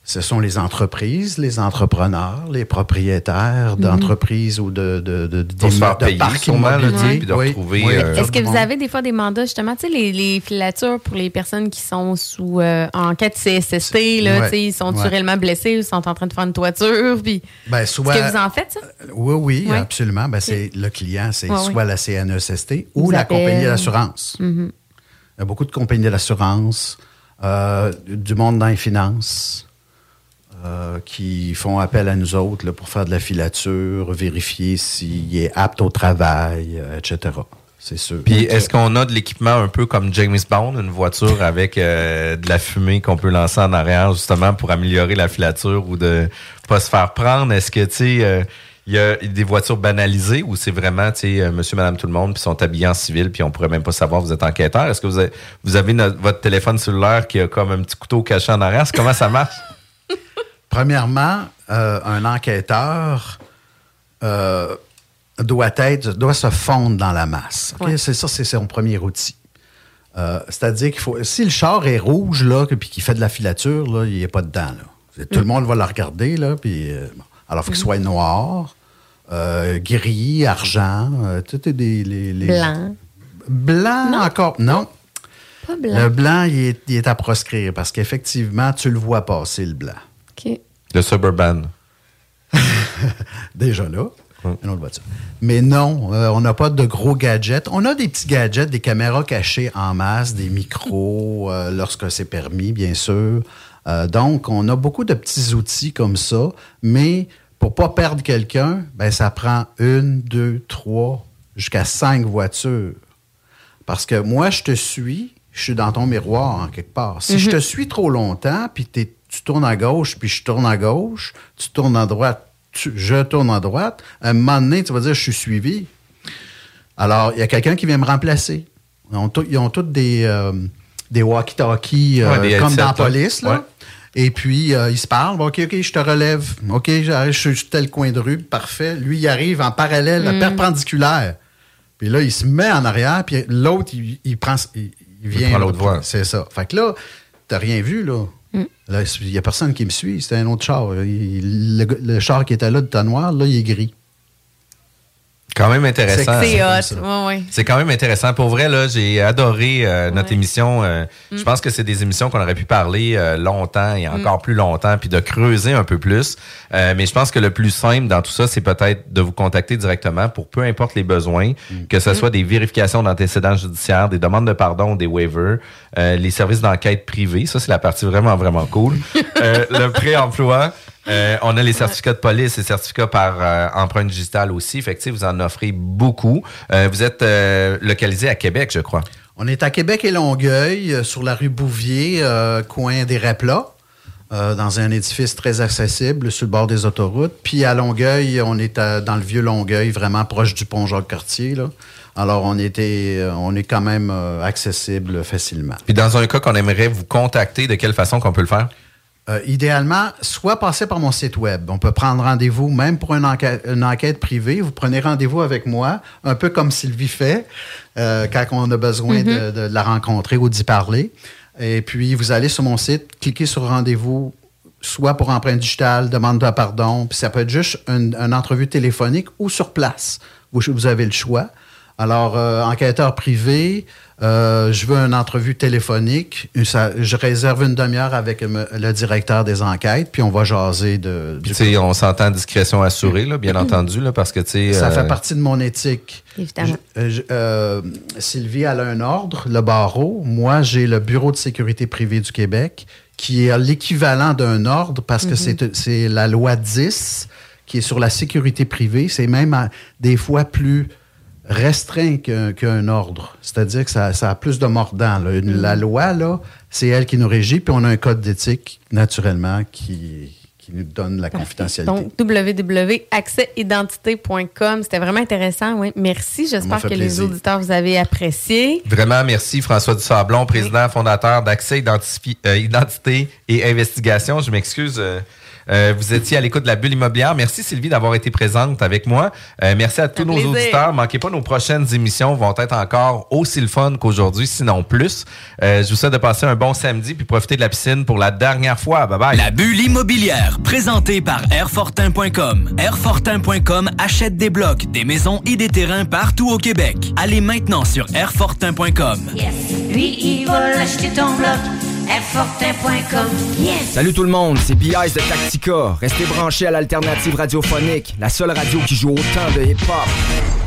Speaker 7: Ce sont les entreprises, les entrepreneurs, les propriétaires
Speaker 6: Mhm.
Speaker 7: d'entreprises ou de, de, de,
Speaker 5: faire
Speaker 7: de
Speaker 5: payer,
Speaker 7: parcs
Speaker 5: là,
Speaker 7: immobiliers.
Speaker 5: de
Speaker 7: Oui,
Speaker 5: retrouver,
Speaker 7: oui,
Speaker 5: euh,
Speaker 6: Est-ce que vous avez des fois des mandats, justement, tu sais, les, les filatures pour les personnes qui sont sous euh, enquête CSST, là,
Speaker 7: Ouais,
Speaker 6: tu sais, ils sont
Speaker 7: ouais.
Speaker 6: réellement blessés, ils sont en train de faire une toiture, puis...
Speaker 7: Ben, soit-
Speaker 6: Est-ce que vous en faites, ça?
Speaker 7: Oui, oui,
Speaker 6: Ouais.
Speaker 7: absolument. Ben, c'est le client, c'est
Speaker 6: Ouais,
Speaker 7: soit la CNESST ou la compagnie d'assurance.
Speaker 6: Mhm.
Speaker 7: Il y a beaucoup de compagnies d'assurance, euh, du monde dans les finances, euh, qui font appel à nous autres là, pour faire de la filature, vérifier s'il est apte au travail, euh, etc. C'est sûr.
Speaker 5: Puis est-ce qu'on a de l'équipement un peu comme James Bond, une voiture avec euh, de la fumée qu'on peut lancer en arrière justement pour améliorer la filature ou de pas se faire prendre? Est-ce que tu sais euh, il y a des voitures banalisées ou c'est vraiment tu sais euh, monsieur madame tout le monde puis sont habillés en civil puis on pourrait même pas savoir vous êtes enquêteur? Est-ce que vous avez, vous avez no- votre téléphone cellulaire qui a comme un petit couteau caché en arrière? Comment ça marche?
Speaker 7: Premièrement, euh, un enquêteur euh, doit être, doit se fondre dans la masse. C'est ça, c'est son premier outil. Euh, C'est-à-dire qu'il faut. Si le char est rouge, là, puis qu'il fait de la filature, là, il n'est pas dedans. là. Tout le monde va le regarder, là, puis. bon. Alors, il faut qu'il soit noir, gris, argent, tout est des. les- les-
Speaker 6: Blanc.
Speaker 7: Blanc encore. Non.
Speaker 6: Pas blanc.
Speaker 7: Le blanc, il est, il est à proscrire parce qu'effectivement, tu le vois passer, le blanc.
Speaker 6: OK.
Speaker 5: Le Suburban.
Speaker 7: Déjà là, une autre voiture. Mais non, euh, on n'a pas de gros gadgets. On a des petits gadgets, des caméras cachées en masse, des micros, euh, lorsque c'est permis, bien sûr. Euh, donc, on a beaucoup de petits outils comme ça, mais pour pas perdre quelqu'un, ben, ça prend une, deux, trois, jusqu'à cinq voitures. Parce que moi, je te suis, je suis dans ton miroir en quelque part. Si je te suis trop longtemps, puis t'es- tu tournes à gauche, puis je tourne à gauche, tu tournes à droite, tu- je tourne à droite, à un moment donné, tu vas dire, je suis suivi. Alors, il y a quelqu'un qui vient me remplacer. Ils ont, tous- ils ont tous des, euh, des walkie-talkies euh,
Speaker 5: Ouais,
Speaker 7: comme dans la police. Là.
Speaker 5: Ouais.
Speaker 7: Et puis, euh, ils se parlent. OK, OK, je te relève. OK, je suis sur tel coin de rue. Parfait. Lui, il arrive en parallèle,
Speaker 5: Mm.
Speaker 7: perpendiculaire. Puis là, il se met en arrière, puis l'autre, il, il prend, il, il vient.
Speaker 5: prend l'autre voie.
Speaker 7: C'est ça. Fait que là, t'as rien vu, là. Là, il n'y a personne qui me suit. C'est un autre char. Le char qui était là de temps noir, là, il est gris.
Speaker 5: Quand même intéressant.
Speaker 6: C'est hot.
Speaker 5: quand même intéressant. Pour vrai, là, j'ai adoré euh, notre émission. Euh, Je
Speaker 6: Mm.
Speaker 5: pense que c'est des émissions qu'on aurait pu parler euh, longtemps et
Speaker 6: Mm.
Speaker 5: encore plus longtemps, puis de creuser un peu plus. Euh, mais je pense que le plus simple dans tout ça, c'est peut-être de vous contacter directement pour peu importe les besoins, que ce soit des vérifications d'antécédents judiciaires, des demandes de pardon, des waivers, euh, les services d'enquête privés. Ça, c'est la partie vraiment, vraiment cool. Euh, le pré-emploi. Euh, on a les certificats de police et certificats par euh, empreinte digitale aussi. Fait que, tu sais, vous en offrez beaucoup. Euh, vous êtes euh, localisé à Québec, je crois.
Speaker 7: On est à Québec et Longueuil, sur la rue Bouvier, euh, coin des Raplas, euh, dans un édifice très accessible sur le bord des autoroutes. Puis à Longueuil, on est à- dans le vieux Longueuil, vraiment proche du pont Jacques-Cartier. Alors, on, était, on est quand même euh, accessible facilement.
Speaker 5: Puis dans un cas qu'on aimerait vous contacter, de quelle façon qu'on peut le faire?
Speaker 7: Euh, idéalement, soit passer par mon site web. On peut prendre rendez-vous, même pour une enquête, une enquête privée. Vous prenez rendez-vous avec moi, un peu comme Sylvie fait, euh, quand on a besoin de, de la rencontrer ou d'y parler. Et puis, vous allez sur mon site, cliquez sur rendez-vous, soit pour empreinte digitale, demande de pardon, puis ça peut être juste une, une entrevue téléphonique ou sur place. Vous, vous avez le choix. Alors, euh, enquêteur privé, euh, je veux une entrevue téléphonique. Ça- je réserve une demi-heure avec me- le directeur des enquêtes, puis on va jaser de.
Speaker 5: Tu sais, on s'entend discrétion assurée, là, bien entendu, là, parce que, tu sais...
Speaker 7: ça
Speaker 5: euh,
Speaker 7: fait partie de mon éthique.
Speaker 6: Évidemment.
Speaker 7: Je- euh, je- euh, Sylvie, elle a un ordre, le barreau. Moi, j'ai le Bureau de sécurité privée du Québec, qui est l'équivalent d'un ordre parce que
Speaker 6: Mhm.
Speaker 7: c'est- c'est la loi 10 qui est sur la sécurité privée. C'est même à- des fois plus restreint qu'un ordre. C'est-à-dire que ça, ça a plus de mordant. là. La loi, là, c'est elle qui nous régit, puis on a un code d'éthique, naturellement, qui, qui nous donne la confidentialité.
Speaker 6: Donc, www.accèsidentité.com. C'était vraiment intéressant. Oui. Merci. J'espère que
Speaker 5: plaisir.
Speaker 6: les auditeurs vous avez apprécié.
Speaker 5: Vraiment, merci François Dusablon, président fondateur d'Accès euh, Identité et Investigation. Je m'excuse. euh, euh, vous étiez à l'écoute de la bulle immobilière. Merci Sylvie d'avoir été présente avec moi. Euh, merci à tous nos
Speaker 6: plaisir.
Speaker 5: auditeurs. Manquez pas nos prochaines émissions vont être encore aussi le fun qu'aujourd'hui, sinon plus. Euh, je vous souhaite de passer un bon samedi puis profiter de la piscine pour la dernière fois. Bye bye.
Speaker 1: La bulle immobilière, présentée par Airfortin.com. Airfortin.com achète des blocs, des maisons et des terrains partout au Québec. Allez maintenant sur Airfortin.com.
Speaker 2: Lui, il va acheter ton bloc. Airfortin.com. Yes!
Speaker 19: Salut tout le monde, c'est B.I.S. de Tactica. Restez branchés à l'alternative radiophonique, la seule radio qui joue autant de hip-hop.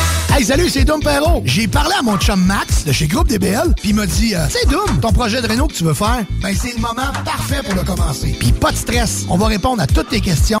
Speaker 13: Hey, salut, c'est Dom Perrault. J'ai parlé à mon chum Max de chez Groupe DBL, puis il m'a dit euh, C'est Dom, ton projet de réno que tu veux faire, ben c'est le moment parfait pour le commencer. Puis pas de stress, on va répondre à toutes tes questions.